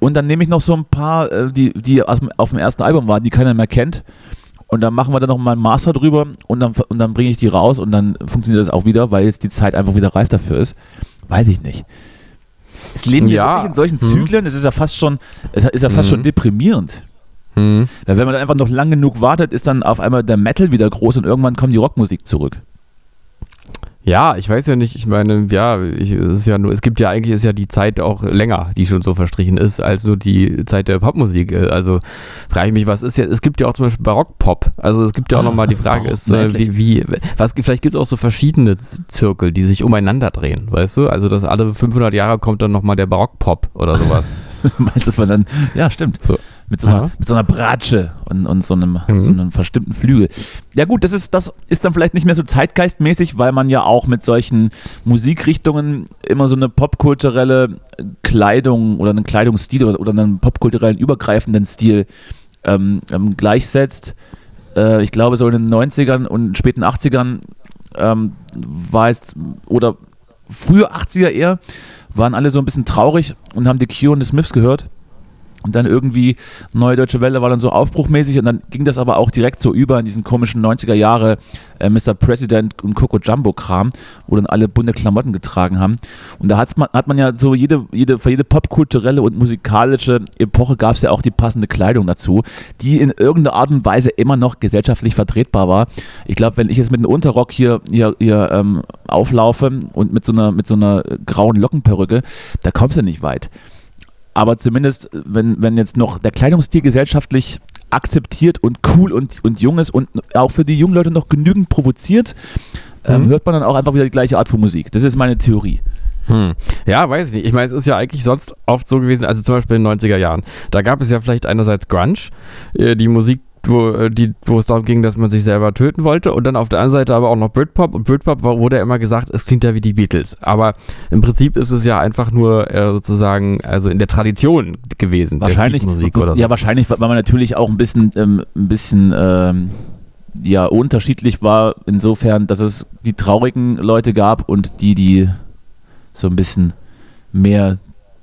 Und dann nehme ich noch so ein paar, äh, die, die auf dem ersten Album waren, die keiner mehr kennt. Und dann machen wir dann noch mal ein Master drüber und dann, und dann bringe ich die raus und dann funktioniert das auch wieder, weil jetzt die Zeit einfach wieder reif dafür ist. Weiß ich nicht. Es leben ja, Ja. wirklich in solchen Mhm. Zyklen, es ist ja fast schon, es ist ja fast Mhm. schon deprimierend. hm. Weil wenn man dann einfach noch lang genug wartet, ist dann auf einmal der Metal wieder groß und irgendwann kommt die Rockmusik zurück. Ja, ich weiß ja nicht, ich meine, ja, ich, es ist ja nur, es gibt ja eigentlich ist ja die Zeit auch länger, die schon so verstrichen ist, als nur die Zeit der Popmusik. Äh, Also frage ich mich, was ist ja, es gibt ja auch zum Beispiel Barockpop. Also es gibt ja auch nochmal die Frage, ist, äh, wie, wie, was, vielleicht gibt es auch so verschiedene Zirkel, die sich umeinander drehen, weißt du? Also, dass alle 500 Jahre kommt dann nochmal der Barockpop oder sowas. Meinst du, dass man dann, ja, stimmt. So. Mit, so einer, mit so einer Bratsche und, und so, einem, Mhm. so einem verstimmten Flügel. Ja, gut, das ist, das ist dann vielleicht nicht mehr so zeitgeistmäßig, weil man ja auch mit solchen Musikrichtungen immer so eine popkulturelle Kleidung oder einen Kleidungsstil oder, oder einen popkulturellen übergreifenden Stil ähm, ähm, gleichsetzt. Äh, ich glaube, so in den 90ern und späten 80ern ähm, war es, oder frühe 80er eher, waren alle so ein bisschen traurig und haben die Cure und die Smiths gehört. Und dann irgendwie Neue Deutsche Welle war dann so aufbruchmäßig und dann ging das aber auch direkt so über in diesen komischen 90er Jahre äh, Mr. President und Coco Jumbo Kram, wo dann alle bunte Klamotten getragen haben. Und da hat's man, hat man ja so jede, jede, für jede popkulturelle und musikalische Epoche gab es ja auch die passende Kleidung dazu, die in irgendeiner Art und Weise immer noch gesellschaftlich vertretbar war. Ich glaube, wenn ich jetzt mit einem Unterrock hier, hier, hier ähm, auflaufe und mit so einer, mit so einer grauen Lockenperücke, da kommst du nicht weit aber zumindest, wenn, wenn jetzt noch der Kleidungsstil gesellschaftlich akzeptiert und cool und, und jung ist und auch für die jungen Leute noch genügend provoziert, ähm, Mhm. hört man dann auch einfach wieder die gleiche Art von Musik. Das ist meine Theorie. Hm. Ja, weiß ich nicht. Ich meine, es ist ja eigentlich sonst oft so gewesen, also zum Beispiel in den 90er Jahren. Da gab es ja vielleicht einerseits Grunge, äh, die Musik, wo, äh, die, wo es darum ging, dass man sich selber töten wollte. Und dann auf der anderen Seite aber auch noch Britpop. Und Britpop wurde ja immer gesagt, es klingt ja wie die Beatles. Aber im Prinzip ist es ja einfach nur äh, sozusagen, also in der Tradition gewesen. Wahrscheinlich, Musik oder so. ja, wahrscheinlich, weil man natürlich auch ein bisschen, ähm, ein bisschen ähm, ja, unterschiedlich war, insofern, dass es die traurigen Leute gab und die, die so ein bisschen mehr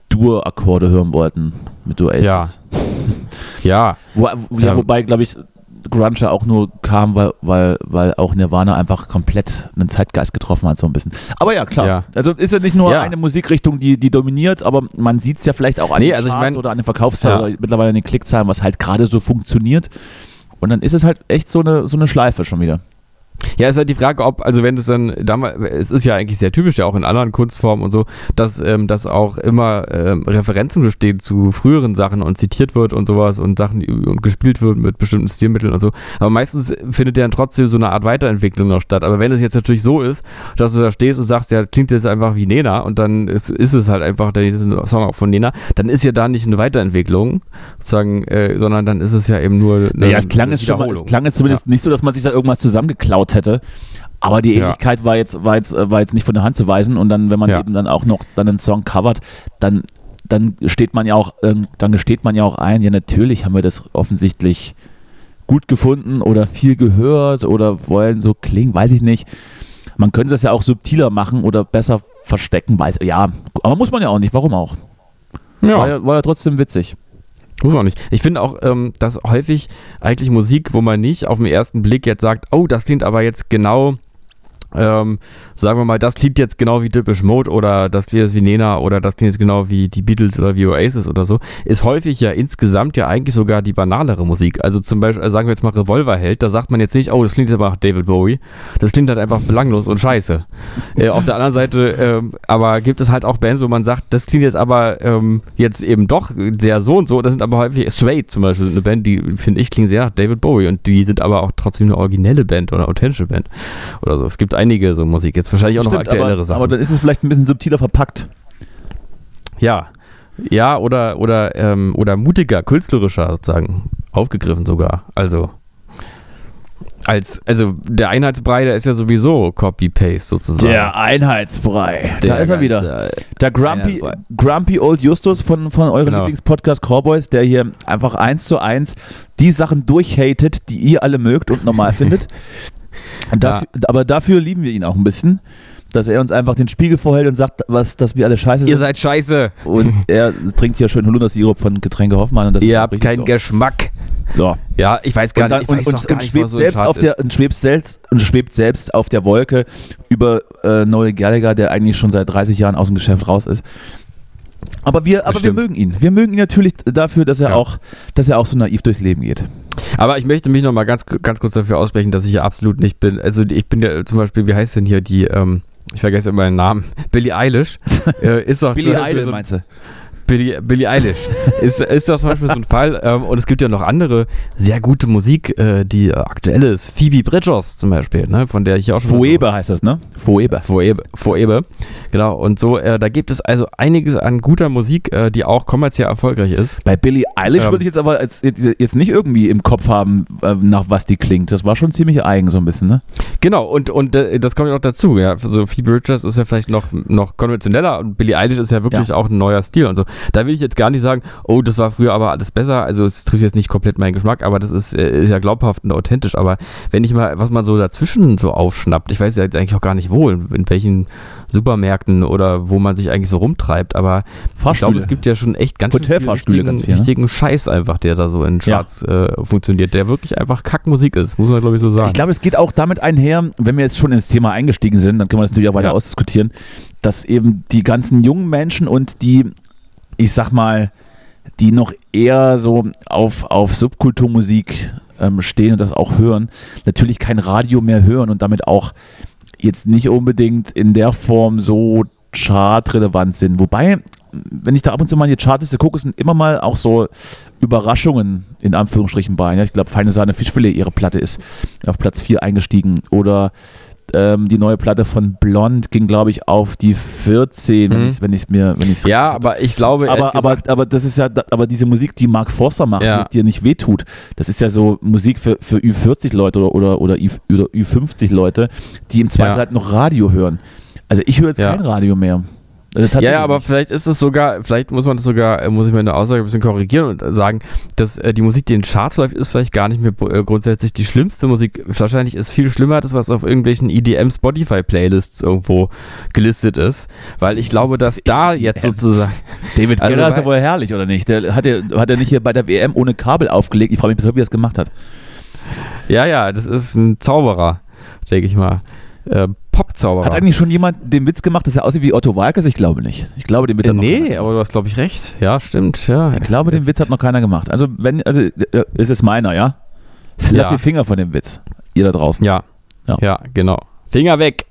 Dur-Akkorde hören wollten mit Oasis. Ja. Ja, Wo, ja, Ja. wobei, glaube ich, Grunge auch nur kam, weil, weil, weil auch Nirvana einfach komplett einen Zeitgeist getroffen hat, so ein bisschen. Aber ja, klar. Ja. Also ist ja nicht nur Ja. eine Musikrichtung, die, die dominiert, aber man sieht es ja vielleicht auch an Nee, den also ich mein- oder an den Verkaufszahlen Ja. oder mittlerweile an den Klickzahlen, was halt gerade so funktioniert. Und dann ist es halt echt so eine, so eine Schleife schon wieder. Ja, ist halt die Frage, ob, also wenn es dann damals, es ist ja eigentlich sehr typisch ja auch in anderen Kunstformen und so, dass, ähm, dass auch immer ähm, Referenzen bestehen zu früheren Sachen und zitiert wird und sowas und Sachen und gespielt wird mit bestimmten Stilmitteln und so. Aber meistens findet ja dann trotzdem so eine Art Weiterentwicklung noch statt. Aber wenn es jetzt natürlich so ist, dass du da stehst und sagst, ja, klingt jetzt einfach wie Nena und dann ist, ist es halt einfach der nächste Song auch von Nena, dann ist ja da nicht eine Weiterentwicklung, sozusagen, äh, sondern dann ist es ja eben nur eine Naja, es klang, eine jetzt schon mal, es klang jetzt zumindest nicht so, dass man sich da irgendwas zusammengeklaut hätte. Aber die Ja. Ähnlichkeit war, jetzt, war, jetzt, äh, war jetzt nicht von der Hand zu weisen. Und dann, wenn man Ja. eben dann auch noch dann einen Song covert, dann, dann steht man ja auch, ähm, dann gesteht man ja auch ein, ja natürlich haben wir das offensichtlich gut gefunden oder viel gehört oder wollen so klingen, weiß ich nicht. Man könnte das ja auch subtiler machen oder besser verstecken, weiß ja, aber muss man ja auch nicht, warum auch? Ja. War, ja, war ja trotzdem witzig. Muss man nicht. Ich finde auch, ähm, dass häufig eigentlich Musik, wo man nicht auf den ersten Blick jetzt sagt, oh, das klingt aber jetzt genau ähm, sagen wir mal, das klingt jetzt genau wie Depeche Mode oder das klingt jetzt wie Nena oder das klingt jetzt genau wie die Beatles oder wie Oasis oder so, ist häufig ja insgesamt ja eigentlich sogar die banalere Musik. Also zum Beispiel, sagen wir jetzt mal Revolverheld, da sagt man jetzt nicht, oh, das klingt jetzt aber nach David Bowie. Das klingt halt einfach belanglos und scheiße. äh, auf der anderen Seite, ähm, aber gibt es halt auch Bands, wo man sagt, das klingt jetzt aber ähm, jetzt eben doch sehr so und so. Das sind aber häufig, Suede zum Beispiel, eine Band, die finde ich klingt sehr nach David Bowie und die sind aber auch trotzdem eine originelle Band oder authentische Band oder so. Es gibt einige so Musik. Jetzt wahrscheinlich auch Stimmt, noch aktuellere aber, Sachen. aber dann ist es vielleicht ein bisschen subtiler verpackt. ja. Ja, oder, oder, ähm, oder mutiger, künstlerischer sozusagen. Aufgegriffen sogar. Also. Als, also der Einheitsbrei, der ist ja sowieso Copy-Paste sozusagen. Einheitsbrei. Der da ist er wieder. Der Grumpy. Grumpy Old Justus von, von eurem Genau. Lieblingspodcast Cowboys, der hier einfach eins zu eins die Sachen durchhatet, die ihr alle mögt und normal findet. Dafür, Aber dafür lieben wir ihn auch ein bisschen, dass er uns einfach den Spiegel vorhält und sagt, was, dass wir alle scheiße Ihr sind. seid scheiße. Und er trinkt hier schön Holundersirup von Getränke Hoffmann. Und das ist Ihr habt keinen so. Geschmack. So. Ja, ich weiß gar Und, dann, nicht. Ich und, weiß und, gar und, schwebt so selbst auf der, ist. und, schwebt selbst, und schwebt selbst auf der Wolke über äh, Noel Gallagher, der eigentlich schon seit 30 Jahren aus dem Geschäft raus ist. Aber wir, aber wir mögen ihn. Wir mögen ihn natürlich dafür, dass er, Ja. auch, dass er auch so naiv durchs Leben geht. Aber ich möchte mich noch mal ganz, ganz kurz dafür aussprechen, dass ich ja absolut nicht bin. Also ich bin ja zum Beispiel, wie heißt denn hier die, ähm, ich vergesse immer den Namen, Billie Eilish. äh, ist doch Beispiel Idol so, meinst du? Billie, Billie Eilish. ist, ist doch zum Beispiel so ein Fall. Ähm, und es gibt ja noch andere sehr gute Musik, äh, die äh, aktuell ist. Phoebe Bridgers zum Beispiel, ne, von der ich auch schon mal so- Phoebe heißt das, ne? Phoebe. Vorebe, Vorebe. Genau, und so, äh, da gibt es also einiges an guter Musik, äh, die auch kommerziell erfolgreich ist. Bei Billie Eilish Ähm. würde ich jetzt aber jetzt, jetzt nicht irgendwie im Kopf haben, äh, nach was die klingt. Das war schon ziemlich eigen so ein bisschen, ne? Genau, und, und äh, das kommt ja noch dazu. Ja. So Phoebe Bridgers ist ja vielleicht noch, noch konventioneller und Billie Eilish ist ja wirklich Ja. auch ein neuer Stil und so. Da will ich jetzt gar nicht sagen, oh, das war früher aber alles besser. Also es trifft jetzt nicht komplett meinen Geschmack, aber das ist, äh, ist ja glaubhaft und authentisch. Aber wenn ich mal, was man so dazwischen so aufschnappt, ich weiß ja jetzt eigentlich auch gar nicht wo, in, in welchen Supermärkten oder wo man sich eigentlich so rumtreibt, aber ich glaube, es gibt ja schon echt ganz schön viel richtigen, ganz viel, ne? richtigen Scheiß einfach, der da so in Charts äh, funktioniert, der wirklich einfach Kackmusik ist, muss man glaube ich so sagen. Ich glaube, es geht auch damit einher, wenn wir jetzt schon ins Thema eingestiegen sind, dann können wir das natürlich auch weiter Ja. ausdiskutieren, dass eben die ganzen jungen Menschen und die, ich sag mal, die noch eher so auf, auf Subkulturmusik ähm, stehen und das auch hören, natürlich kein Radio mehr hören und damit auch jetzt nicht unbedingt in der Form so chartrelevant sind. Wobei, wenn ich da ab und zu mal in die Chartliste gucke, sind immer mal auch so Überraschungen in Anführungsstrichen bei. Ja, ich glaube, Feine Sahne Fischfilet, ihre Platte ist auf Platz 4 eingestiegen. Oder ähm, die neue Platte von Blond ging, glaube ich, auf die 14, wenn Mhm. ich wenn ich's mir, wenn ich's ja, aber ich glaube, aber, aber, gesagt, aber das ist ja, aber diese Musik, die Mark Forster macht, Ja. die dir nicht wehtut, das ist ja so Musik für, für Ü40 Leute oder, oder, oder, Ü, oder Ü50 Leute, die im Zweifel Ja. halt noch Radio hören. Also ich höre jetzt Ja. kein Radio mehr. Also Ja, ja, aber nicht. vielleicht ist es sogar, vielleicht muss man das sogar, äh, muss ich meine Aussage ein bisschen korrigieren und äh, sagen, dass äh, die Musik, die in Charts läuft, ist vielleicht gar nicht mehr äh, grundsätzlich die schlimmste Musik. Wahrscheinlich ist viel schlimmer das, was auf irgendwelchen E EDM Spotify Playlists irgendwo gelistet ist, weil ich glaube, dass da jetzt sozusagen, David also Guerra ist ja wohl herrlich, oder nicht? Der hat ja, hat er nicht hier bei der WM ohne Kabel aufgelegt. Ich frage mich bis heute, wie er das gemacht hat. ja, ja, das ist ein Zauberer, denke ich mal. Äh, Pop-Zauberer. Hat eigentlich schon jemand den Witz gemacht, dass er aussieht wie Otto Walkes? Ich glaube nicht. Ich glaube, den Witz äh, hat noch nee, aber du hast, glaube ich, recht. Ja, stimmt, ja. Ich glaube, den Witz hat noch keiner gemacht. Also, wenn, also, äh, es ist meiner, ja? Lass Ja. die Finger von dem Witz. Ihr da draußen. Ja. Ja. ja. genau. Finger weg.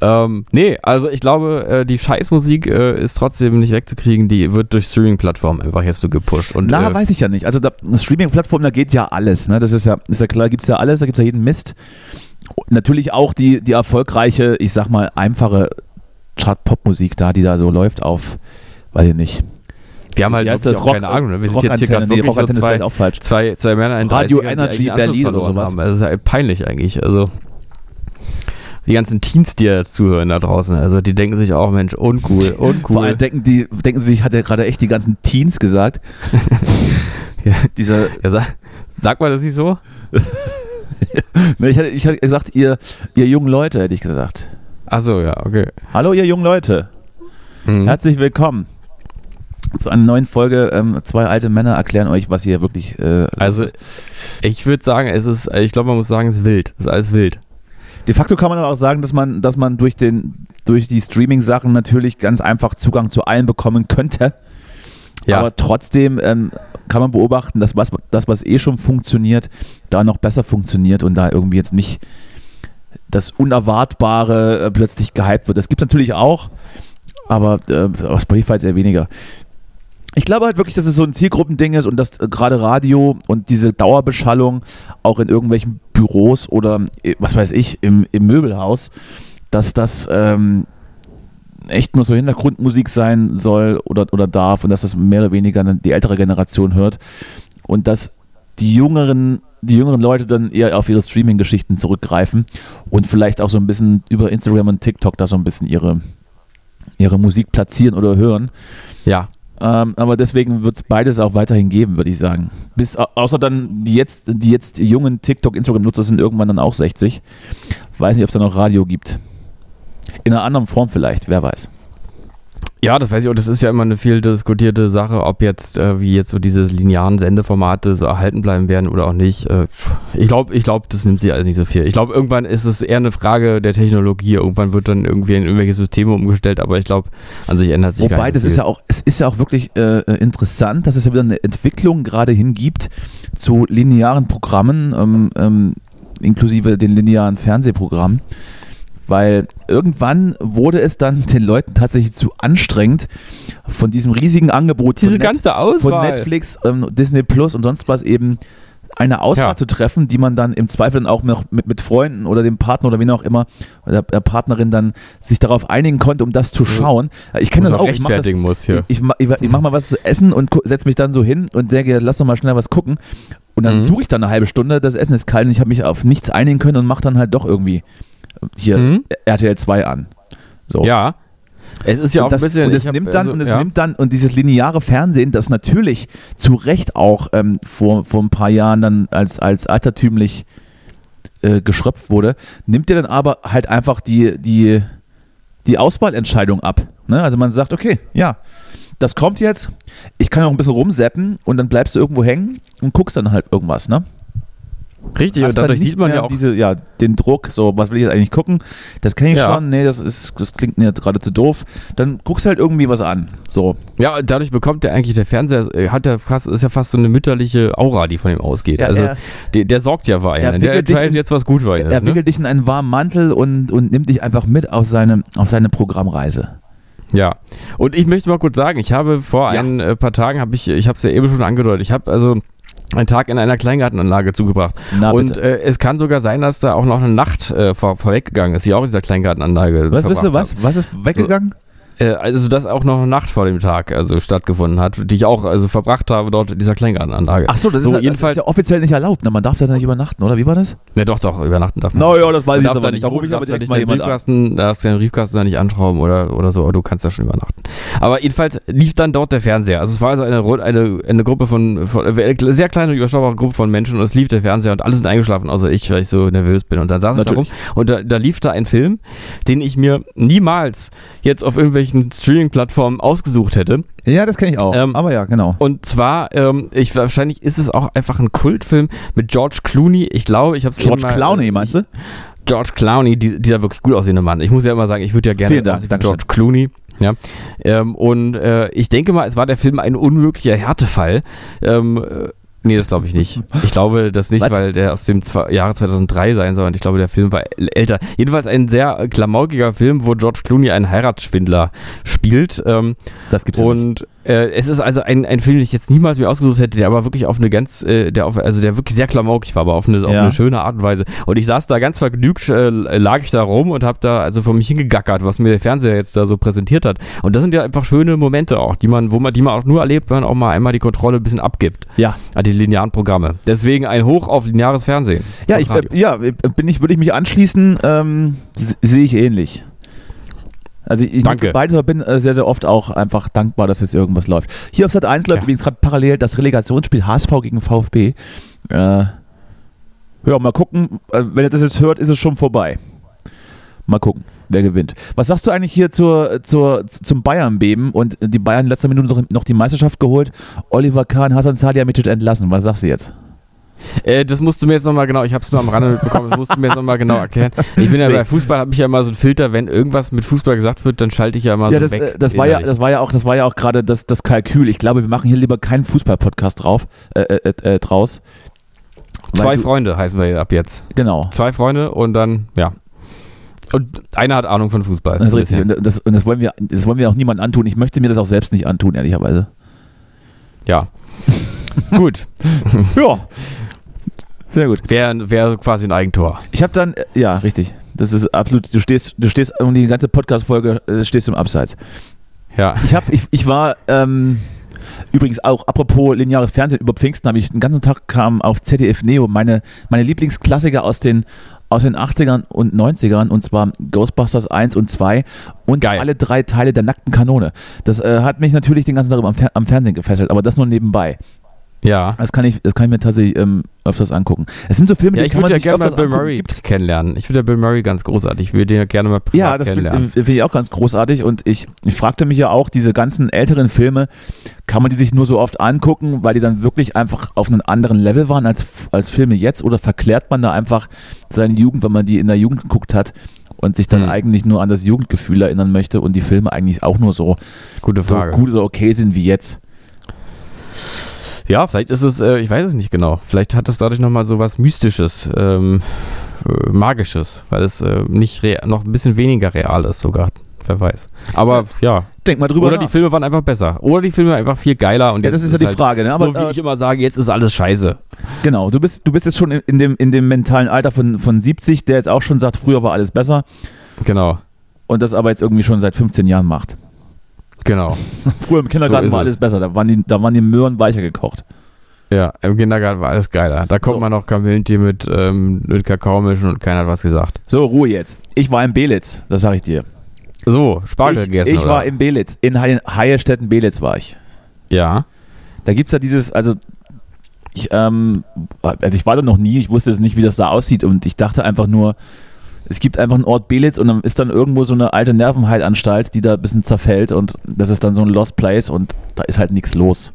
Ähm, nee, also ich glaube, äh, die Scheißmusik äh, ist trotzdem nicht wegzukriegen, die wird durch Streaming-Plattformen einfach jetzt so gepusht. Und, Na, äh, weiß ich ja nicht. Also, da, eine Streaming-Plattform, da geht ja alles. Ne? Das ist ja, ist ja klar, gibt es ja alles, da gibt es ja jeden Mist. Natürlich auch die, die erfolgreiche, ich sag mal, einfache Chart-Pop-Musik da, die da so läuft auf, weiß ich nicht. wir haben halt wirklich das? Rock- keine Ahnung. Ne? Wir sind jetzt hier gerade nee, wirklich so zwei, auch falsch. zwei, zwei Männer in Radio 30ern, die Energy Berlin oder sowas. Haben. Also, das ist ja peinlich eigentlich. Also die ganzen Teens, die jetzt zuhören da draußen, also die denken sich auch, Mensch, uncool, uncool. Vor allem denken, die, denken sie sich, hat er gerade echt die ganzen Teens gesagt. Ja. Dieser, ja, sag, sagt man das nicht so? ich, hatte, ich hatte gesagt, ihr, ihr jungen Leute, hätte ich gesagt. Achso, ja, okay. Hallo, ihr jungen Leute. Mhm. Herzlich willkommen zu einer neuen Folge. Ähm, zwei alte Männer erklären euch, was hier wirklich. Äh, Also, ich würde sagen, es ist, ich glaube, man muss sagen, es ist wild. Es ist alles wild. De facto kann man aber auch sagen, dass man, dass man durch, den, durch die Streaming-Sachen natürlich ganz einfach Zugang zu allen bekommen könnte. Ja. Aber trotzdem ähm, kann man beobachten, dass was, das, was eh schon funktioniert, da noch besser funktioniert und da irgendwie jetzt nicht das Unerwartbare äh, plötzlich gehypt wird. Das gibt es natürlich auch, aber äh, auf Spotify eher weniger. Ich glaube halt wirklich, dass es so ein Zielgruppending ist und dass äh, gerade Radio und diese Dauerbeschallung auch in irgendwelchen Büros oder äh, was weiß ich, im, im Möbelhaus, dass das ähm, echt nur so Hintergrundmusik sein soll oder, oder darf und dass das mehr oder weniger die ältere Generation hört und dass die jüngeren, die jüngeren Leute dann eher auf ihre Streaming-Geschichten zurückgreifen und vielleicht auch so ein bisschen über Instagram und TikTok da so ein bisschen ihre, ihre Musik platzieren oder hören. Ja. Ähm, aber deswegen wird es beides auch weiterhin geben, würde ich sagen. Bis, au- außer dann die jetzt, die jetzt jungen TikTok, Instagram-Nutzer sind irgendwann dann auch 60. Weiß nicht, ob es da noch Radio gibt. In einer anderen Form vielleicht, wer weiß. Ja, das weiß ich auch. Das ist ja immer eine viel diskutierte Sache, ob jetzt, äh, wie jetzt so diese linearen Sendeformate so erhalten bleiben werden oder auch nicht. Äh, ich glaube, ich glaub, das nimmt sich alles nicht so viel. Ich glaube, irgendwann ist es eher eine Frage der Technologie. Irgendwann wird dann irgendwie in irgendwelche Systeme umgestellt, aber ich glaube, an sich ändert sich gar Wobei, nicht das so ist viel. ja auch, es ist ja auch wirklich äh, äh, interessant, dass es ja wieder eine Entwicklung gerade hingibt zu linearen Programmen, ähm, ähm, inklusive den linearen Fernsehprogrammen. Weil irgendwann wurde es dann den Leuten tatsächlich zu anstrengend, von diesem riesigen Angebot Diese von, ganze von Auswahl. Netflix, ähm, Disney Plus und sonst was eben eine Auswahl Ja. zu treffen, die man dann im Zweifel dann auch noch mit, mit Freunden oder dem Partner oder wen auch immer, oder der Partnerin dann sich darauf einigen konnte, um das zu schauen. Ich kenne das auch. Ich mach das, rechtfertigen muss hier. ich, ich, ich mach mal was zu essen und setze mich dann so hin und denke, lass doch mal schnell was gucken. Und dann Mhm. suche ich dann eine halbe Stunde, das Essen ist kalt und ich habe mich auf nichts einigen können und mache dann halt doch irgendwie hier Mhm. RTL 2 an. So. Ja. Es ist ja und auch das, ein bisschen. und es nimmt dann also, und es ja. nimmt dann und dieses lineare Fernsehen, das natürlich zu Recht auch ähm, vor, vor ein paar Jahren dann als, als altertümlich äh, geschröpft wurde, nimmt dir dann aber halt einfach die, die, die Auswahlentscheidung ab. Ne? Also man sagt, okay, ja, das kommt jetzt, ich kann auch ein bisschen rumseppen und dann bleibst du irgendwo hängen und guckst dann halt irgendwas, ne? Richtig, und dadurch sieht man ja auch. diese, ja, den Druck, so, was will ich jetzt eigentlich gucken? Das kenne ich Ja. schon, nee, das ist, das klingt mir jetzt gerade zu doof. Dann guckst halt irgendwie was an. So. Ja, und dadurch bekommt der eigentlich der Fernseher, äh, hat der fast, ist ja fast so eine mütterliche Aura, die von ihm ausgeht. Ja, also er- der, der sorgt ja für einen. er Der entscheidet in- jetzt, was gut ihn Er ist. Ne? wickelt dich in einen warmen Mantel und, und nimmt dich einfach mit auf seine, auf seine Programmreise. Ja. Und ich möchte mal kurz sagen, ich habe vor Ja. ein äh, paar Tagen, habe ich, ich habe es ja eben schon angedeutet, ich habe also einen Tag in einer Kleingartenanlage zugebracht. Na, und äh, es kann sogar sein, dass da auch noch eine Nacht äh, vor, vorweggegangen ist, die auch in dieser Kleingartenanlage Was, du, verbracht was? Was ist weggegangen? Äh, also, dass auch noch eine Nacht vor dem Tag also stattgefunden hat, die ich auch also verbracht habe dort in dieser Kleingartenanlage. Ach so, das, so, ist, ja- das jedenfalls- ist ja offiziell nicht erlaubt. Ne? Man darf da nicht übernachten, oder? Wie war das? Ne, doch, doch, übernachten darf man. Naja, das weiß Du ich aber nicht. Da rufe ich aber direkt mal den jemand an. Briefkasten, darfst den Briefkasten da nicht anschrauben oder, oder so, aber du kannst da schon übernachten. Aber jedenfalls lief dann dort der Fernseher. Also es war also eine, eine, eine Gruppe von, von eine sehr kleine, überschaubare Gruppe von Menschen und es lief der Fernseher und alle sind eingeschlafen, außer ich, weil ich so nervös bin. Und dann saß ich da rum Natürlich. und da, da lief da ein Film, den ich mir niemals jetzt auf irgendwelchen Streaming-Plattformen ausgesucht hätte. Ja, das kenne ich auch. Ähm, aber ja, genau. Und zwar, ähm, ich, wahrscheinlich ist es auch einfach ein Kultfilm mit George Clooney. Ich glaube, ich habe es George Clowney, meinst du? George Clowney, die, dieser wirklich gut aussehende Mann. Ich muss ja immer sagen, ich würde ja gerne Dank, Dankeschön. George Clooney. Ja. Ähm, und äh, ich denke mal, es war der Film ein unmöglicher Härtefall. Ähm, äh, nee, das glaube ich nicht. Ich glaube das nicht, Was? weil der aus dem Jahre 2003 sein soll und ich glaube, der Film war äl- älter. Jedenfalls ein sehr klamaukiger Film, wo George Clooney einen Heiratsschwindler spielt. Ähm, Das gibt's ja nicht. Äh, es ist also ein, ein Film, den ich jetzt niemals mir ausgesucht hätte, der aber wirklich auf eine ganz, äh, der auf, also der wirklich sehr klamaukig war, aber auf eine, auf Ja. eine schöne Art und Weise. Und ich saß da ganz vergnügt, äh, lag ich da rum und habe da also vor mich hingegackert, was mir der Fernseher jetzt da so präsentiert hat. Und das sind ja einfach schöne Momente auch, die man, wo man, die man auch nur erlebt, wenn man auch mal einmal die Kontrolle ein bisschen abgibt Ja, an die linearen Programme. Deswegen ein Hoch auf lineares Fernsehen. ja, ich, äh, ja bin ich, würde ich mich anschließen, ähm, sehe ich ähnlich. Also ich Danke. beides, aber bin äh, sehr, sehr oft auch einfach dankbar, dass jetzt irgendwas läuft. Hier auf Sat 1 läuft Ja. übrigens gerade parallel das Relegationsspiel HSV gegen VfB. Äh, ja, mal gucken. Äh, wenn ihr das jetzt hört, ist es schon vorbei. Mal gucken, wer gewinnt. Was sagst du eigentlich hier zur, zur, zum Bayern-Beben und die Bayern in letzter Minute noch, noch die Meisterschaft geholt? Oliver Kahn, Hasan Salihamidzic entlassen. Was sagst du jetzt? Äh, das musst du mir jetzt nochmal genau, ich habe es nur am Rande mitbekommen, das musst du mir jetzt nochmal genau erklären. Ich bin ja bei Fußball, habe ich ja immer so einen Filter, wenn irgendwas mit Fußball gesagt wird, dann schalte ich ja immer Ja, so das, weg. äh, das, war ja, das war ja auch, das war ja auch gerade das, das Kalkül. Ich glaube, wir machen hier lieber keinen Fußball-Podcast drauf, äh, äh, äh, draus. Weil Zwei du- Freunde heißen wir ab jetzt. Genau. Zwei Freunde und dann, ja. Und einer hat Ahnung von Fußball. Das ist richtig. Und das, und das wollen wir, das wollen wir auch niemandem antun. Ich möchte mir das auch selbst nicht antun, ehrlicherweise. Ja. Gut. Ja. Sehr gut. Wäre wär quasi ein Eigentor. Ich habe dann, äh, ja, richtig. Das ist absolut, du stehst, du stehst um die ganze Podcast-Folge, äh, stehst im Abseits. Ja. Ich, hab, ich, ich war, ähm, übrigens auch, apropos lineares Fernsehen, über Pfingsten habe ich den ganzen Tag kam auf ZDF Neo meine, meine Lieblingsklassiker aus den, aus den 80ern und 90ern und zwar Ghostbusters 1 und 2 und Geil. alle drei Teile der nackten Kanone. Das äh, hat mich natürlich den ganzen Tag am, Fer am Fernsehen gefesselt, aber das nur nebenbei. Ja. Das kann ich, das kann ich mir tatsächlich ähm, öfters angucken. Es sind so Filme, Ja, die ich würde ja gerne mal Bill. Murray Gibt's kennenlernen. Ich würde ja Bill Murray ganz großartig. Ich würde ihn ja gerne mal privat Ja, das finde kennenlernen. find ich auch ganz großartig und ich, ich fragte mich ja auch, diese ganzen älteren Filme, kann man die sich nur so oft angucken, weil die dann wirklich einfach auf einem anderen Level waren als, als Filme jetzt oder verklärt man da einfach seine Jugend, wenn man die in der Jugend geguckt hat und sich dann Hm. eigentlich nur an das Jugendgefühl erinnern möchte und die Filme eigentlich auch nur so, Gute so Frage. gut, so okay sind wie jetzt. Ja, vielleicht ist es, äh, ich weiß es nicht genau. Vielleicht hat es dadurch nochmal so was Mystisches, ähm, äh, Magisches, weil es äh, nicht noch ein bisschen weniger real ist sogar. Wer weiß. Aber ja. Denk mal drüber Oder nach. die Filme waren einfach besser. Oder die Filme einfach viel geiler. Und ja, das ist ja die halt Frage, ne? Aber so wie äh, ich immer sage, jetzt ist alles scheiße. Genau, du bist, du bist jetzt schon in, in, dem, in dem mentalen Alter von, von 70, der jetzt auch schon sagt, früher war alles besser Genau. und das aber jetzt irgendwie schon seit 15 Jahren macht. Genau. Früher im Kindergarten So war es. alles besser, da waren, die, da waren die Möhren weicher gekocht. Ja, im Kindergarten war alles geiler. Da kommt So. man noch Kamillentee mit, ähm, mit Kakao mischen und keiner hat was gesagt. So, Ruhe jetzt. Ich war in Belitz, das sage ich dir. So, Spargel Ich, gegessen. ich oder? war in Belitz, in Haierstetten-Belitz war ich. Ja. Da gibt es ja dieses, also ich, ähm, also ich war da noch nie, ich wusste jetzt nicht, wie das da aussieht und ich dachte einfach nur, es gibt einfach einen Ort Belitz und dann ist dann irgendwo so eine alte Nervenheilanstalt, die da ein bisschen zerfällt und das ist dann so ein Lost Place und da ist halt nichts los.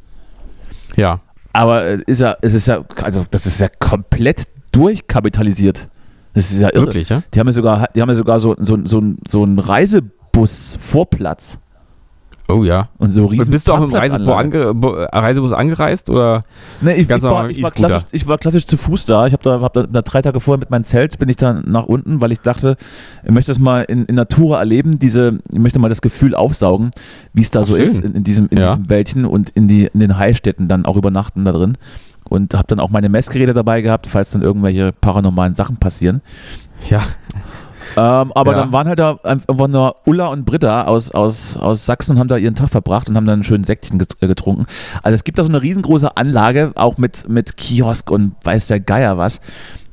Ja. Aber ist ja, es ist ja, also das ist ja komplett durchkapitalisiert. Das ist ja irre. Wirklich, ja? Die haben ja sogar, die haben ja sogar so, so, so, so einen Reisebus-Vorplatz. Oh ja. Und so riesen Und bist du auch dem Reisebus, ange, äh, Reisebus angereist oder? Nee, ich, ich, war, ich, war klassisch, ich war klassisch zu Fuß da. Ich habe da, hab da, drei Tage vorher mit meinem Zelt bin ich dann nach unten, weil ich dachte, ich möchte das mal in, in Natura erleben. Diese, ich möchte mal das Gefühl aufsaugen, wie es da Ach, so schön. ist in, in diesem, in Ja. diesem Wäldchen und in, die, in den Haistädten dann auch übernachten da drin. Und habe dann auch meine Messgeräte dabei gehabt, falls dann irgendwelche paranormalen Sachen passieren. Ja. Ähm, aber Ja. dann waren halt da einfach nur Ulla und Britta aus, aus, aus Sachsen und haben da ihren Tag verbracht und haben dann einen schönen Säckchen get- äh, getrunken. Also es gibt da so eine riesengroße Anlage, auch mit, mit Kiosk und weiß der Geier was.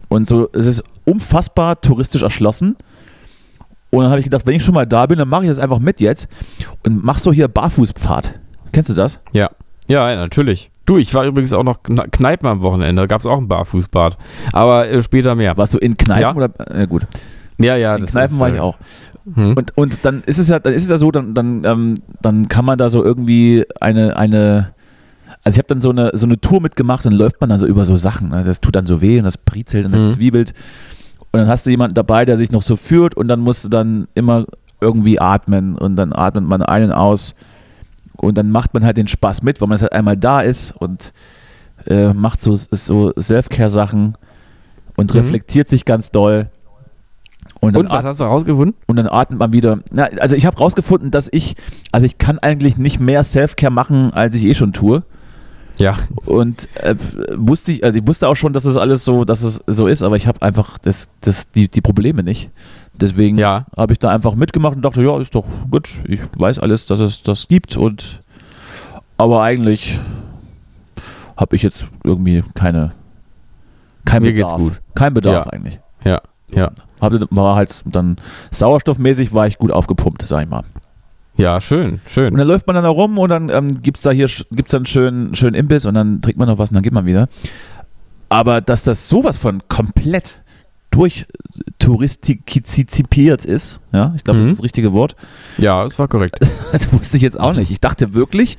Und so, es ist unfassbar touristisch erschlossen. Und dann habe ich gedacht, wenn ich schon mal da bin, dann mache ich das einfach mit jetzt und mach so hier Barfußpfad. Kennst du das? Ja. Ja, natürlich. Du, ich war übrigens auch noch Kne- Kneipen am Wochenende. Da gab es auch ein Barfußbad. Aber äh, später mehr. Warst du in Kneipen Ja. oder? Ja, gut. Ja, ja. In das Kneipen ist, war äh, ich auch. Hm? Und, und dann ist es ja, dann ist es ja so, dann, dann, ähm, dann kann man da so irgendwie eine, eine, also ich habe dann so eine, so eine Tour mitgemacht und läuft man dann so über so Sachen. Ne? Das tut dann so weh und das briezelt und das Mhm. zwiebelt. Und dann hast du jemanden dabei, der sich noch so führt und dann musst du dann immer irgendwie atmen und dann atmet man ein und aus und dann macht man halt den Spaß mit, weil man halt einmal da ist und äh, macht so, so Self-Care-Sachen und Mhm. reflektiert sich ganz doll. Dann Und was hast du rausgefunden? und dann atmet man wieder. Na, also ich habe rausgefunden, dass ich, also ich kann eigentlich nicht mehr Self-Care machen, als ich eh schon tue. Ja. Und äh, wusste ich, also ich wusste auch schon, dass es alles so, dass es so ist, aber ich habe einfach das, das, die, die Probleme nicht. Deswegen Ja. habe ich da einfach mitgemacht und dachte, ja, ist doch gut, ich weiß alles, dass es das gibt und aber eigentlich habe ich jetzt irgendwie keine kein Mir geht's Bedarf. gut. Kein Bedarf Ja. eigentlich. Ja. Ja. War halt dann sauerstoffmäßig war ich gut aufgepumpt, sag ich mal. Ja, schön, Und schön. dann läuft man dann da rum und dann ähm, gibt es da hier gibt's dann schön, schön Imbiss und dann trinkt man noch was und dann geht man wieder. Aber dass das sowas von komplett durch touristikizipiert ist, ja, ich glaube, das Mhm. ist das richtige Wort, Ja, das war korrekt. das wusste ich jetzt auch nicht. Ich dachte wirklich,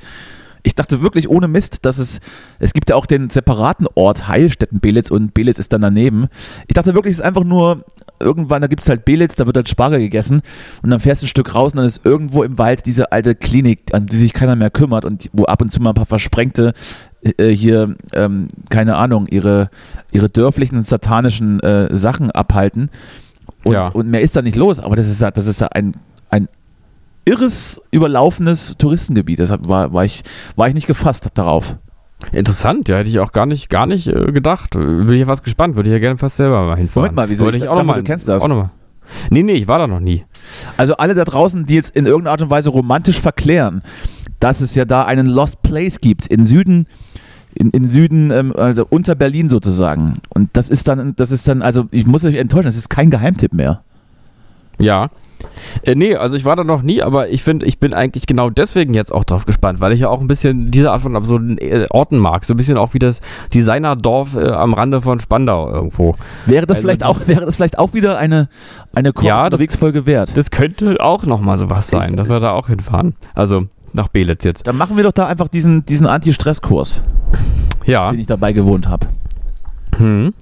Ich dachte wirklich ohne Mist, dass es, es gibt ja auch den separaten Ort Heilstätten-Belitz und Belitz ist dann daneben. Ich dachte wirklich, es ist einfach nur, irgendwann, da gibt es halt Belitz, da wird halt Spargel gegessen und dann fährst du ein Stück raus und dann ist irgendwo im Wald diese alte Klinik, an die sich keiner mehr kümmert und wo ab und zu mal ein paar versprengte äh, hier, ähm, keine Ahnung, ihre, ihre dörflichen satanischen äh, Sachen abhalten. Und, Ja. und mehr ist da nicht los, aber das ist ja, das ist ja ein, ein irres, überlaufenes Touristengebiet. Deshalb war, war, ich, war ich nicht gefasst darauf. Interessant, ja, hätte ich auch gar nicht, gar nicht äh, gedacht. Bin ich ja fast gespannt, würde ich ja gerne fast selber mal hinfahren. Moment mal, wieso? Wollte Ich ich auch dachte, noch mal, du kennst das. Auch noch mal. Nee, nee, ich war da noch nie. Also alle da draußen, die jetzt in irgendeiner Art und Weise romantisch verklären, dass es ja da einen Lost Place gibt in Süden, in, in Süden, ähm, also unter Berlin sozusagen. Und das ist dann, das ist dann, also ich muss euch enttäuschen, das ist kein Geheimtipp mehr. Ja. Äh, nee, also ich war da noch nie, aber ich finde, ich bin eigentlich genau deswegen jetzt auch drauf gespannt, weil ich ja auch ein bisschen diese Art von absurden äh, Orten mag. So ein bisschen auch wie das Designerdorf äh, am Rande von Spandau irgendwo. Wäre das Also vielleicht auch, wäre das vielleicht auch wieder eine, eine Ja, das- Unterwegsfolge wert? Das könnte auch nochmal sowas sein, dass wir da auch hinfahren. Also nach Belitz jetzt. Dann machen wir doch da einfach diesen, diesen Anti-Stress-Kurs, Ja. den ich dabei gewohnt habe. Hm.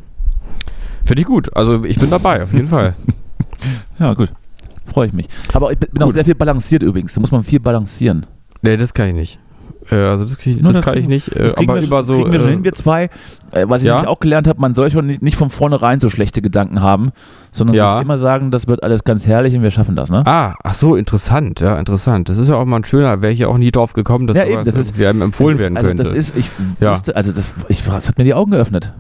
Finde ich gut. Also ich bin dabei, auf jeden Fall. Ja, gut. Freue ich mich. Aber ich bin bin auch Gut. sehr viel balanciert übrigens. Da muss man viel balancieren. Nee, das kann ich nicht. Äh, also das, krieg das das kann ich nicht. Äh, Das kriegen aber wir, über so. kriegen wir schon äh, hin, wir zwei. Äh, was ich ja? auch gelernt habe, man soll schon nicht, nicht von vornherein so schlechte Gedanken haben, sondern Ja. immer sagen, das wird alles ganz herrlich und wir schaffen das, ne? Ah, ach so, interessant, ja, interessant. Das ist ja auch mal ein schöner, wäre ich ja auch nie drauf gekommen, dass Ja, eben, das ist- irgendwie einem empfohlen ist, werden also könnte. das ist, ich Ja. wusste, also das, ich, das hat mir die Augen geöffnet.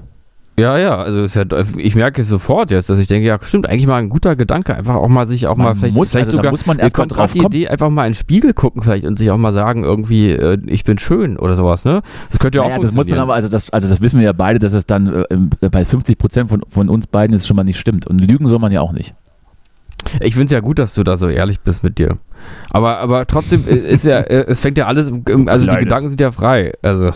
Ja, ja, also ist ja, ich merke es sofort jetzt, dass ich denke, ja, stimmt, eigentlich mal ein guter Gedanke, einfach auch mal sich auch Man mal vielleicht, muss, vielleicht also sogar, muss man erst mal kommt drauf die kommen. Idee, einfach mal in den Spiegel gucken vielleicht und sich auch mal sagen, irgendwie, äh, ich bin schön oder sowas, ne? Das könnte ja Naja, auch das muss dann aber, also das, also das wissen wir ja beide, dass es dann äh, im- bei 50 Prozent von, von uns beiden ist schon mal nicht stimmt. Und lügen soll man ja auch nicht. Ich finde es ja gut, dass du da so ehrlich bist mit dir. Aber, aber trotzdem äh, ist ja, äh, es fängt ja alles, im- also die Leides. Gedanken sind ja frei. Also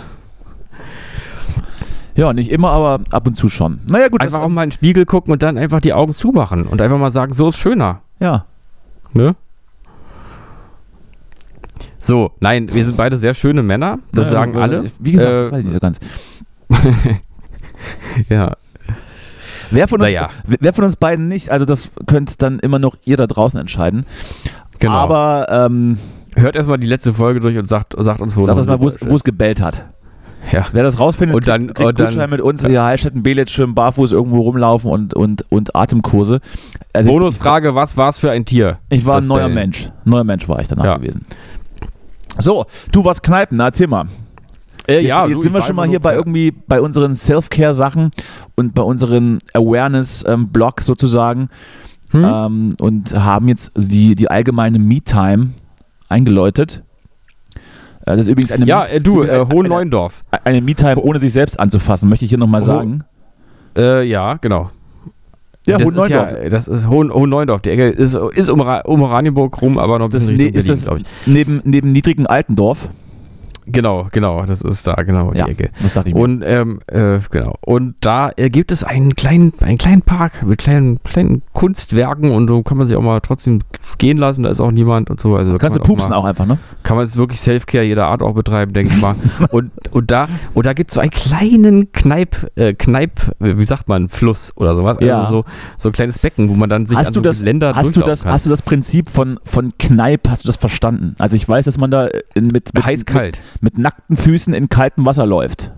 Ja, nicht immer, aber ab und zu schon. Naja, gut. einfach auch mal in den Spiegel gucken und dann einfach die Augen zumachen und einfach mal sagen, so ist schöner. Ja. Ne? So, nein, wir sind beide sehr schöne Männer. Das Ja, sagen aber alle. Wie gesagt, Äh, das weiß ich nicht so ganz. Ja. Wer von, uns, Naja. wer von uns beiden nicht, also das könnt dann immer noch ihr da draußen entscheiden. Genau. Aber ähm, Hört erstmal die letzte Folge durch und sagt, sagt uns, wo das mal, wo es- gebellt hat. Ja. Wer das rausfindet, Und dann- kriegt, kriegt und dann- Gutschein mit uns, hier Heilstätten, Belitz, schön barfuß irgendwo rumlaufen und, und, und Atemkurse. Also Bonusfrage, was war es für ein Tier? Ich war ein neuer Bellen. Mensch. Neuer Mensch war ich danach Ja. gewesen. So, du warst Kneipen, na, erzähl mal. Äh, Jetzt, ja, jetzt du, sind ich wir schon mal hier bei irgendwie bei unseren Self-Care-Sachen und bei unseren Awareness-Blog sozusagen Hm? ähm, und haben jetzt die, die allgemeine Me-Time eingeläutet. Das ist übrigens eine Ja, Me- äh, du, äh, eine- Hohenleuendorf. Eine, eine Me-Time ohne sich selbst anzufassen, möchte ich hier nochmal sagen. Äh, ja, genau. Ja, das ist ja, das ist Hohen, Hohenleuendorf. Die Ecke ist, ist um, um Oranienburg rum, aber noch ein Ist bisschen ne, Richtung Berlin, glaube ich. neben, neben niedrigen Altendorf? Genau, genau, das ist da, genau, Ja, die Ecke. das dachte ich mir. Und ähm, äh, genau. Und da äh, gibt es einen kleinen, einen kleinen Park mit kleinen, kleinen Kunstwerken und so kann man sich auch mal trotzdem gehen lassen. Da ist auch niemand und so. Also Kannst du kann man pupsen mal, auch einfach, ne? Kann man es wirklich Selfcare jeder Art auch betreiben, denke ich mal. und, und da, und da gibt es so einen kleinen Kneip, äh, Kneip, wie sagt man, Fluss oder sowas. Ja. Also so, so ein kleines Becken, wo man dann sich hast an du so das, Geländer hast du das, kann. hast du das Prinzip von, von Kneipp, hast du das verstanden? Also ich weiß, dass man da in, mit, mit, Heiß-kalt. Mit, nackten Füßen in kaltem Wasser läuft.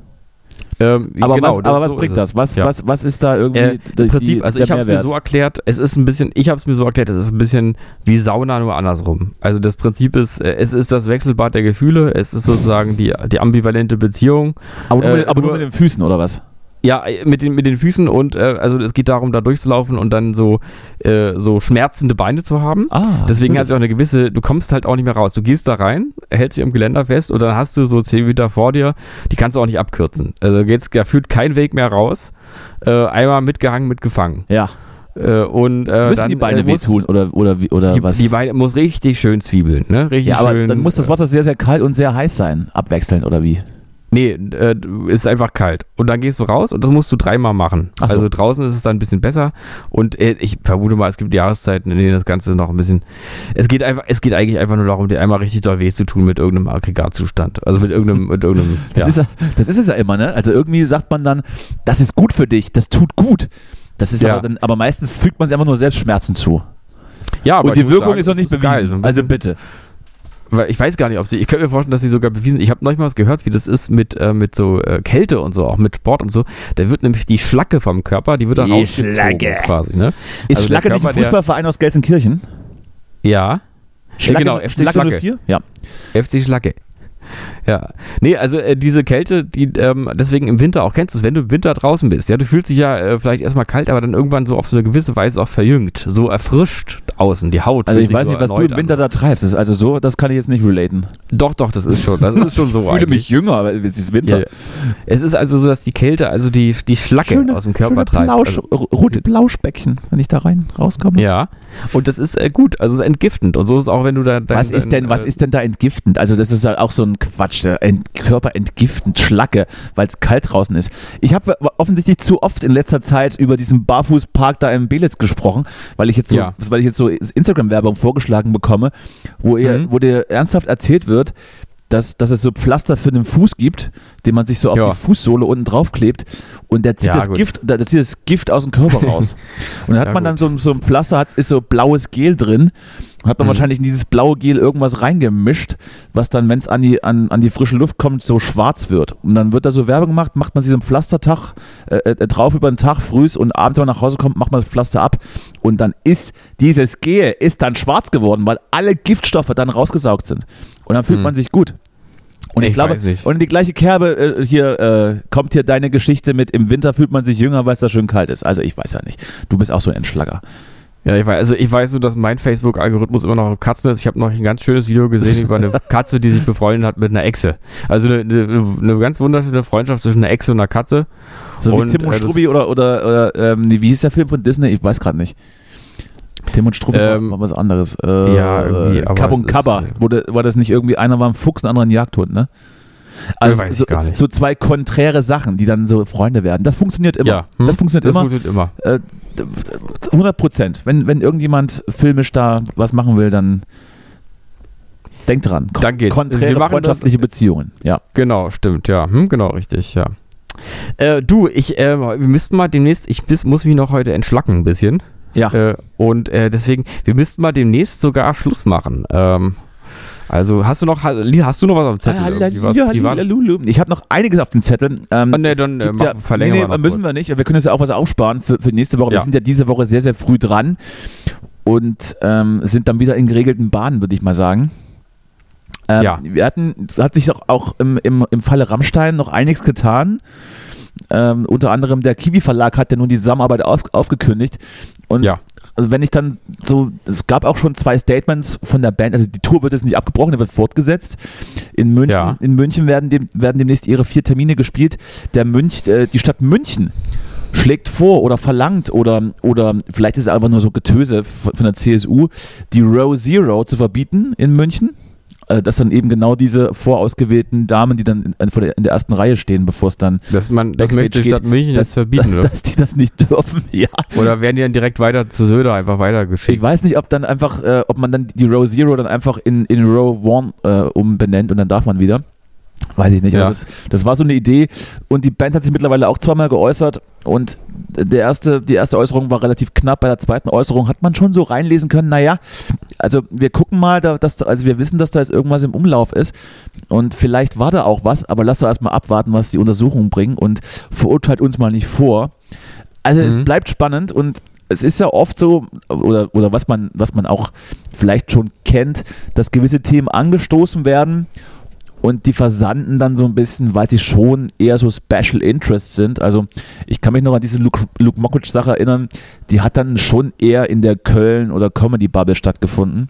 Ähm, Aber genau, was, aber was so bringt das? Was, Ja. was, was ist da irgendwie Äh, Im Prinzip, die- also ich habe es mir so erklärt, es ist ein bisschen, ich habe es mir so erklärt, es ist ein bisschen wie Sauna, nur andersrum. Also das Prinzip ist, äh, es ist das Wechselbad der Gefühle, es ist sozusagen die, die ambivalente Beziehung. aber, nur äh, mit, aber nur nur- mit den Füßen, oder was? Ja, äh, mit den, mit den Füßen und äh, also es geht darum, da durchzulaufen und dann so, äh, so schmerzende Beine zu haben. Ah, Deswegen hat natürlich. es auch eine gewisse, du kommst halt auch nicht mehr raus. Du gehst da rein, hältst dich am Geländer fest und dann hast du so 10 Meter vor dir, die kannst du auch nicht abkürzen. Also geht's, da führt kein Weg mehr raus. Äh, einmal mitgehangen, mitgefangen. Ja. Äh, und, äh, Müssen dann, die Beine äh, wehtun oder, oder, wie- oder Die, was? die Beine muss richtig schön zwiebeln, ne? Richtig ja, aber schön. dann muss das Wasser sehr, sehr kalt und sehr heiß sein, abwechselnd oder wie? Nee, äh, ist einfach kalt. Und dann gehst du raus und das musst du dreimal machen. Ach so. Also draußen ist es dann ein bisschen besser. Und äh, ich vermute mal, es gibt Jahreszeiten, in denen das Ganze noch ein bisschen. Es geht einfach, es geht eigentlich einfach nur darum, dir einmal richtig doll weh zu tun mit irgendeinem Aggregatzustand. Also mit irgendeinem, mit irgendeinem. Das, ja. ist, ja- das ist es ja immer, ne? Also irgendwie sagt man dann, das ist gut für dich, das tut gut. Das ist Ja. aber dann, aber meistens fügt man sich einfach nur selbst Schmerzen zu. ja, aber Und die Wirkung sagen, ist noch nicht bewiesen. geil. So also bitte. Weil ich weiß gar nicht, ob sie. Ich könnte mir vorstellen, dass sie sogar bewiesen. Ich habe neulich mal was gehört, wie das ist mit, äh, mit so äh, Kälte und so, auch mit Sport und so. Da wird nämlich die Schlacke vom Körper, die wird da Die rausgezogen Schlacke. quasi. Ne? Ist Also Schlacke nicht ein Körper, der- Fußballverein aus Gelsenkirchen? Ja. ja, genau, FC Schlacke. 04? Ja. FC Schlacke. Ja. Nee, also äh, diese Kälte, die ähm, deswegen im Winter auch kennst du es, wenn du im Winter draußen bist. Ja, du fühlst dich ja äh, vielleicht erstmal kalt, aber dann irgendwann so auf so eine gewisse Weise auch verjüngt, so erfrischt außen, die Haut. Also ich weiß so nicht, was du im Winter an. da treibst. Also so, das kann ich jetzt nicht relaten. Doch, doch, das ist schon, das ist schon so. Ich fühle eigentlich. mich jünger, aber es ist Winter. Ja. Es ist also so, dass die Kälte, also die, die Schlacke aus dem Körper schöne treibt. Plausch, Also, rote Plauschbäckchen, wenn ich da rein rauskomme. ja, und das ist äh, gut, also es ist entgiftend. Und so ist es auch, wenn du da. Dein, Was ist denn, dein, was äh, ist denn da entgiftend? Also das ist ja auch so ein Quatsch, der Ent Körper entgiftend, Schlacke, weil es kalt draußen ist. Ich habe offensichtlich zu oft in letzter Zeit über diesen Barfußpark da in Belitz gesprochen, weil ich jetzt so, Ja. weil ich jetzt so Instagram-Werbung vorgeschlagen bekomme, wo, ihr, Mhm. wo dir ernsthaft erzählt wird, dass, dass es so Pflaster für den Fuß gibt, den man sich so auf Ja. die Fußsohle unten drauf klebt und der zieht, Ja, das, gut. Gift, der zieht das Gift aus dem Körper raus. und dann hat Ja, man dann gut. so, ein- so ein Pflaster, hat, ist so blaues Gel drin hat man Mhm. wahrscheinlich in dieses blaue Gel irgendwas reingemischt, was dann, wenn es an die, an, an die frische Luft kommt, so schwarz wird. Und dann wird da so Werbung gemacht, macht man sich so einen Pflastertag äh, äh, drauf über den Tag, frühs und abends, wenn man nach Hause kommt, macht man das Pflaster ab. Und dann ist dieses Gel ist dann schwarz geworden, weil alle Giftstoffe dann rausgesaugt sind. Und dann fühlt Mhm. man sich gut. Und ich, Ich glaube, und in die gleiche Kerbe äh, hier äh, kommt hier deine Geschichte mit im Winter fühlt man sich jünger, weil es da schön kalt ist. Also ich weiß ja nicht. Du bist auch so ein Entschlager. Ja, ich weiß, also ich weiß nur, dass mein Facebook-Algorithmus immer noch auf Katzen ist. Ich habe noch ein ganz schönes Video gesehen über eine Katze, die sich befreundet hat mit einer Echse. Also eine, eine, eine ganz wunderschöne Freundschaft zwischen einer Echse und einer Katze. So Und, wie Tim und äh, Struppi oder, oder, oder ähm, wie hieß der Film von Disney? Ich weiß gerade nicht. Tim und Struppi Ähm, war, was anderes. Äh, ja, irgendwie, äh, Kab es und Kabba. äh, Wurde, war das nicht irgendwie, einer war ein Fuchs, ein anderer ein Jagdhund, ne? Also so, gar nicht. so zwei konträre Sachen, die dann so Freunde werden. Das funktioniert immer. Ja, hm? Das funktioniert das immer. funktioniert immer. Äh, 100 Prozent. Wenn, wenn irgendjemand filmisch da was machen will, dann denkt dran. Kon Dann geht's. Konträre Wir machen freundschaftliche Beziehungen. Ja. Genau, stimmt, ja. Hm, genau, richtig, ja. Äh, du, ich, äh, wir müssten mal demnächst, ich bis, muss mich noch heute entschlacken ein bisschen. Ja. Äh, und äh, deswegen, wir müssten mal demnächst sogar Schluss machen. Ähm, also hast du noch, hast du noch was am Zettel? irgendwie? Was, Hallihalli. Ich habe noch einiges auf dem Zettel. Ähm, Ah, nee, dann, äh, machen- verlängern nee, wir nee, noch müssen kurz. wir nicht. Wir können uns ja auch was aufsparen für, für nächste Woche. Wir Ja. sind ja diese Woche sehr, sehr früh dran und ähm, sind dann wieder in geregelten Bahnen, würde ich mal sagen. Ähm, Ja. Wir hatten, es hat sich auch, auch im, im, im Falle Rammstein noch einiges getan. Ähm, unter anderem der Kiwi Verlag hat ja nun die Zusammenarbeit auf, aufgekündigt. Und Ja. Also wenn ich dann so, es gab auch schon zwei Statements von der Band, also die Tour wird jetzt nicht abgebrochen, die wird fortgesetzt. In München, Ja. in München werden, dem, werden demnächst ihre vier Termine gespielt. Der Münch, äh, die Stadt München schlägt vor oder verlangt oder, oder vielleicht ist es einfach nur so Getöse von von der CSU, die Row Zero zu verbieten in München. Äh, Dass dann eben genau diese vorausgewählten Damen, die dann in, vor der, in der ersten Reihe stehen, bevor es dann, Dass man, das möchte die Stadt München dass- jetzt verbieten, oder? dass die das nicht dürfen. Ja. Oder werden die dann direkt weiter zu Söder einfach weitergeschickt? Ich weiß nicht, ob dann einfach, äh, ob man dann die Row Zero dann einfach in, in Row One äh, umbenennt und dann darf man wieder. Weiß ich nicht. Ja. Aber das, das war so eine Idee. Und die Band hat sich mittlerweile auch zweimal geäußert. Und der erste, die erste Äußerung war relativ knapp. Bei der zweiten Äußerung hat man schon so reinlesen können, naja, also wir gucken mal, da, dass, da- also wir wissen, dass da jetzt irgendwas im Umlauf ist. Und vielleicht war da auch was, aber lasst doch erstmal abwarten, was die Untersuchungen bringen und verurteilt uns mal nicht vor. Also es Mhm. bleibt spannend und es ist ja oft so, oder, oder was, man, was man auch vielleicht schon kennt, dass gewisse Themen angestoßen werden und die versanden dann so ein bisschen, weil sie schon eher so Special Interest sind. Also ich kann mich noch an diese Luke, Luke Mockridge-Sache erinnern, die hat dann schon eher in der Köln- oder Comedy-Bubble stattgefunden.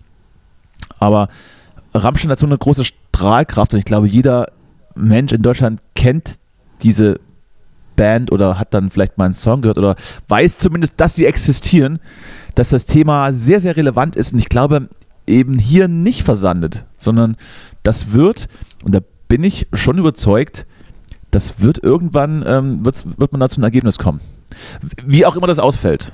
Aber Rammstein hat so eine große Strahlkraft und ich glaube, jeder Mensch in Deutschland kennt diese Band oder hat dann vielleicht mal einen Song gehört oder weiß zumindest, dass sie existieren, dass das Thema sehr, sehr relevant ist und ich glaube eben hier nicht versandet, sondern das wird, und da bin ich schon überzeugt, das wird irgendwann, ähm, wird man da zu einem Ergebnis kommen. Wie auch immer das ausfällt.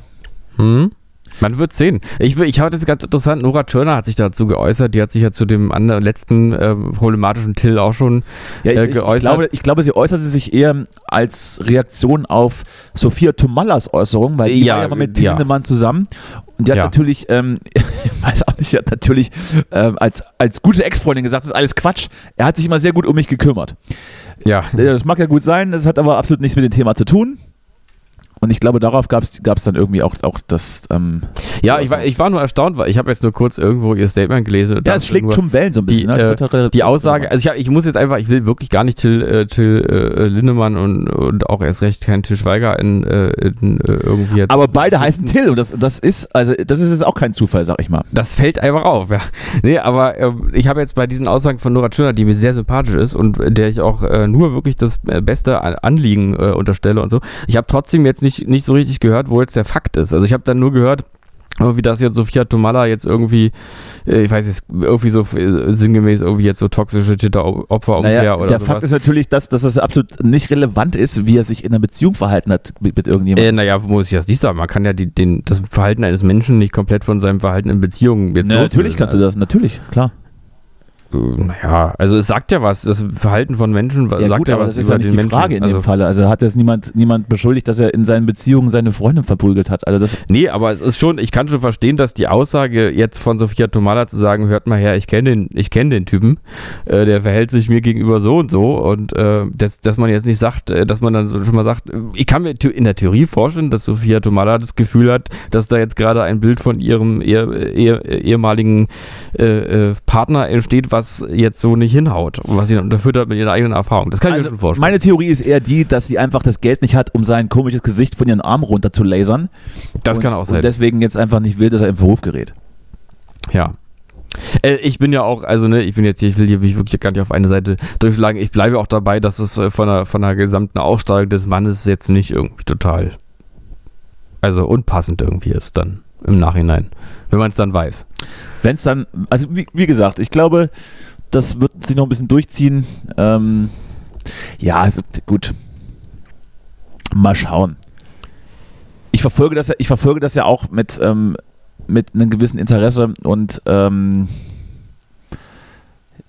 Hm? Man wird sehen. Ich, ich hatte es ganz interessant, Nora Tschirner hat sich dazu geäußert, die hat sich ja zu dem anderen, letzten äh, problematischen Till auch schon Ja, ich, äh, geäußert. ich, glaube, ich glaube, sie äußerte sich eher als Reaktion auf Sophia Tomallas Äußerung, weil die Ja, war ja mal mit ja. Lindemann zusammen. Und die hat Ja. natürlich, ähm, ich weiß auch nicht, sie hat natürlich ähm, als, als gute Ex-Freundin gesagt, das ist alles Quatsch. Er hat sich immer sehr gut um mich gekümmert. ja. Ja, Das mag ja gut sein, das hat aber absolut nichts mit dem Thema zu tun. Und ich glaube, darauf gab es dann irgendwie auch, auch das. Ähm, Ja, ich war, ich war nur erstaunt, weil ich habe jetzt nur kurz irgendwo ihr Statement gelesen. und ja, es schlägt schon Wellen so ein die, bisschen. ne? Es äh, die Aussage, also ich, hab, ich muss jetzt einfach, ich will wirklich gar nicht Till, äh, Till äh, Lindemann und, und auch erst recht kein Till Schweiger in, äh, in äh, irgendwie jetzt. aber beide heißen Till und das, das ist, also das ist jetzt auch kein Zufall, sag ich mal. Das fällt einfach auf, ja. Nee, aber ähm, ich habe jetzt bei diesen Aussagen von Nora Tschirner, die mir sehr sympathisch ist und der ich auch äh, nur wirklich das beste An- Anliegen unterstelle und so. Ich habe trotzdem jetzt nicht, nicht so richtig gehört, wo jetzt der Fakt ist. Also ich habe dann nur gehört, wie das jetzt Sophia Tomala jetzt irgendwie, äh, ich weiß jetzt, irgendwie so äh, sinngemäß irgendwie jetzt so toxische Täteropferumkehr Naja, oder der sowas. Fakt ist natürlich, dass, dass es absolut nicht relevant ist, wie er sich in einer Beziehung verhalten hat mit, mit Äh, irgendjemandem. naja, wo muss ich das nicht sagen? Man kann ja die, den, das Verhalten eines Menschen nicht komplett von seinem Verhalten in Beziehungen jetzt Na, natürlich kannst du das, natürlich, klar. Naja, also es sagt ja was. Das Verhalten von Menschen Ja, sagt gut, ja was das ist über ja nicht den die Menschen. Frage in also, dem Falle. Also hat jetzt niemand, niemand beschuldigt, dass er in seinen Beziehungen seine Freundin verprügelt hat. Also das, Nee, aber es ist schon, ich kann schon verstehen, dass die Aussage jetzt von Sophia Tomala zu sagen, hört mal her, ich kenne den, ich kenne den Typen, äh, der verhält sich mir gegenüber so und so und äh, dass, dass man jetzt nicht sagt, äh, dass man dann schon mal sagt, ich kann mir in der Theorie vorstellen, dass Sophia Tomala das Gefühl hat, dass da jetzt gerade ein Bild von ihrem ehe, ehe, ehemaligen äh, äh, Partner entsteht, was jetzt so nicht hinhaut und was sie dann unterfüttert mit ihrer eigenen Erfahrung. Das kann ich mir also schon vorstellen. meine Theorie ist eher die, dass sie einfach das Geld nicht hat, um sein komisches Gesicht von ihren Arm runter zu lasern. das und, kann auch sein. Und deswegen jetzt einfach nicht will, dass er im Verruf gerät. Ja. Äh, ich bin ja auch, also ne, ich bin jetzt hier, ich will hier mich wirklich gar nicht auf eine Seite durchschlagen. Ich bleibe auch dabei, dass es äh, von der, von der gesamten Ausstrahlung des Mannes jetzt nicht irgendwie total, also unpassend irgendwie ist dann im Nachhinein, wenn man es dann weiß. Wenn es dann, also wie, wie gesagt, ich glaube, das wird sich noch ein bisschen durchziehen. Ähm, ja, also, gut. Mal schauen. Ich verfolge das ja, ich verfolge das ja auch mit, ähm, mit einem gewissen Interesse und ähm,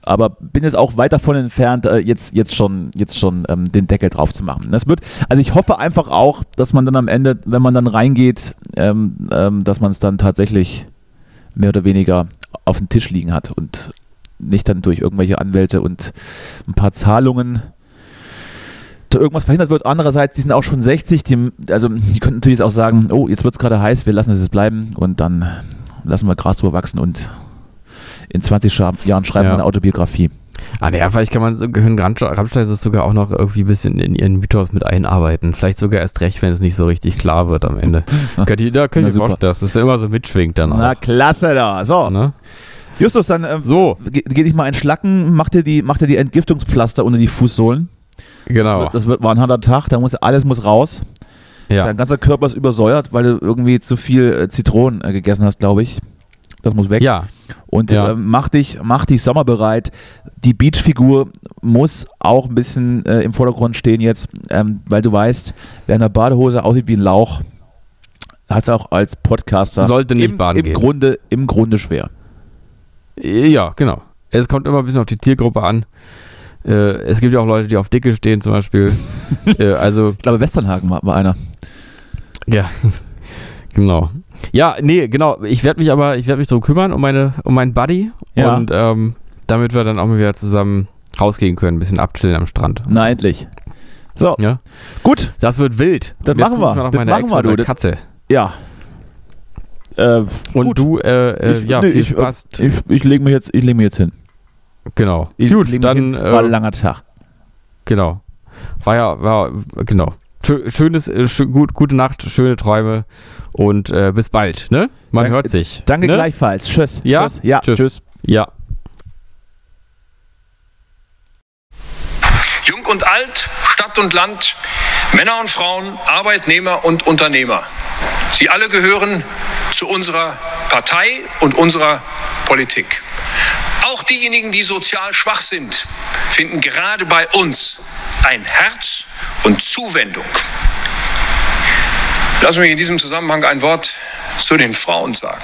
aber bin jetzt auch weit davon entfernt, äh, jetzt, jetzt schon, jetzt schon ähm, den Deckel drauf zu machen. Das wird, also ich hoffe einfach auch, dass man dann am Ende, wenn man dann reingeht, ähm, ähm, dass man es dann tatsächlich mehr oder weniger auf dem Tisch liegen hat und nicht dann durch irgendwelche Anwälte und ein paar Zahlungen da irgendwas verhindert wird. Andererseits, die sind auch schon 60, die, also die könnten natürlich auch sagen, oh, jetzt wird es gerade heiß, wir lassen es jetzt bleiben und dann lassen wir Gras drüber wachsen und in 20 Scha- Jahren schreiben Ja. wir eine Autobiografie. Ah, naja, vielleicht kann man Rammstein das sogar auch noch irgendwie ein bisschen in ihren Mythos mit einarbeiten. Vielleicht sogar erst recht, wenn es nicht so richtig klar wird am Ende. Könnt ihr, da könnt Na, ihr vorstellen, dass das immer so mitschwingt dann Na auch. klasse da. So, Ne? Justus, dann ähm, So, ge geh dich mal ein Schlacken, mach dir die, mach dir die Entgiftungspflaster unter die Fußsohlen. genau. Das wird war ein harter Tag, da muss alles muss raus. Ja. Dein ganzer Körper ist übersäuert, weil du irgendwie zu viel äh, Zitronen äh, gegessen hast, glaube ich. Das muss weg. ja, Und Ja. äh, mach dich, mach dich sommerbereit. Die Beachfigur muss auch ein bisschen äh, im Vordergrund stehen jetzt, ähm, weil du weißt, wer in der Badehose aussieht wie ein Lauch, hat es auch als Podcaster Sollte nicht im, baden im gehen. Grunde im Grunde schwer. Ja, genau. Es kommt immer ein bisschen auf die Zielgruppe an. Äh, es gibt ja auch Leute, die auf Dicke stehen zum Beispiel. äh, also, Ich glaube, Westernhagen war, war einer. ja, genau. Ja, nee, genau. Ich werde mich aber, ich werde mich darum kümmern, um meine, um meinen Buddy. Ja. Und ähm, damit wir dann auch mal wieder zusammen rausgehen können, ein bisschen abchillen am Strand. Na, endlich. So, Ja, gut. das wird wild. Das jetzt machen wir. mal Nach Das meiner machen Ex wir, du. Das- Katze. Ja. Äh, Und gut. du, äh, äh, Ich- ja, nee, viel ich, äh, Spaß. Ich, ich lege mich, jetzt- ich leg mich jetzt hin. genau. Ich Gut, dann, hin. War ein äh, langer Tag. genau. War ja, war, genau. Schö- Schönes, äh, schö gut, gute Nacht, schöne Träume und äh, bis bald, ne? Man Danke- hört sich. Danke ne? gleichfalls. Tschüss. Ja? Tschüss. Ja, Tschüss. tschüss. Ja. Jung und alt, Stadt und Land, Männer und Frauen, Arbeitnehmer und Unternehmer. Sie alle gehören zu unserer Partei und unserer Politik. Auch diejenigen, die sozial schwach sind, finden gerade bei uns ein Herz und Zuwendung. Lassen mich in diesem Zusammenhang ein Wort zu den Frauen sagen.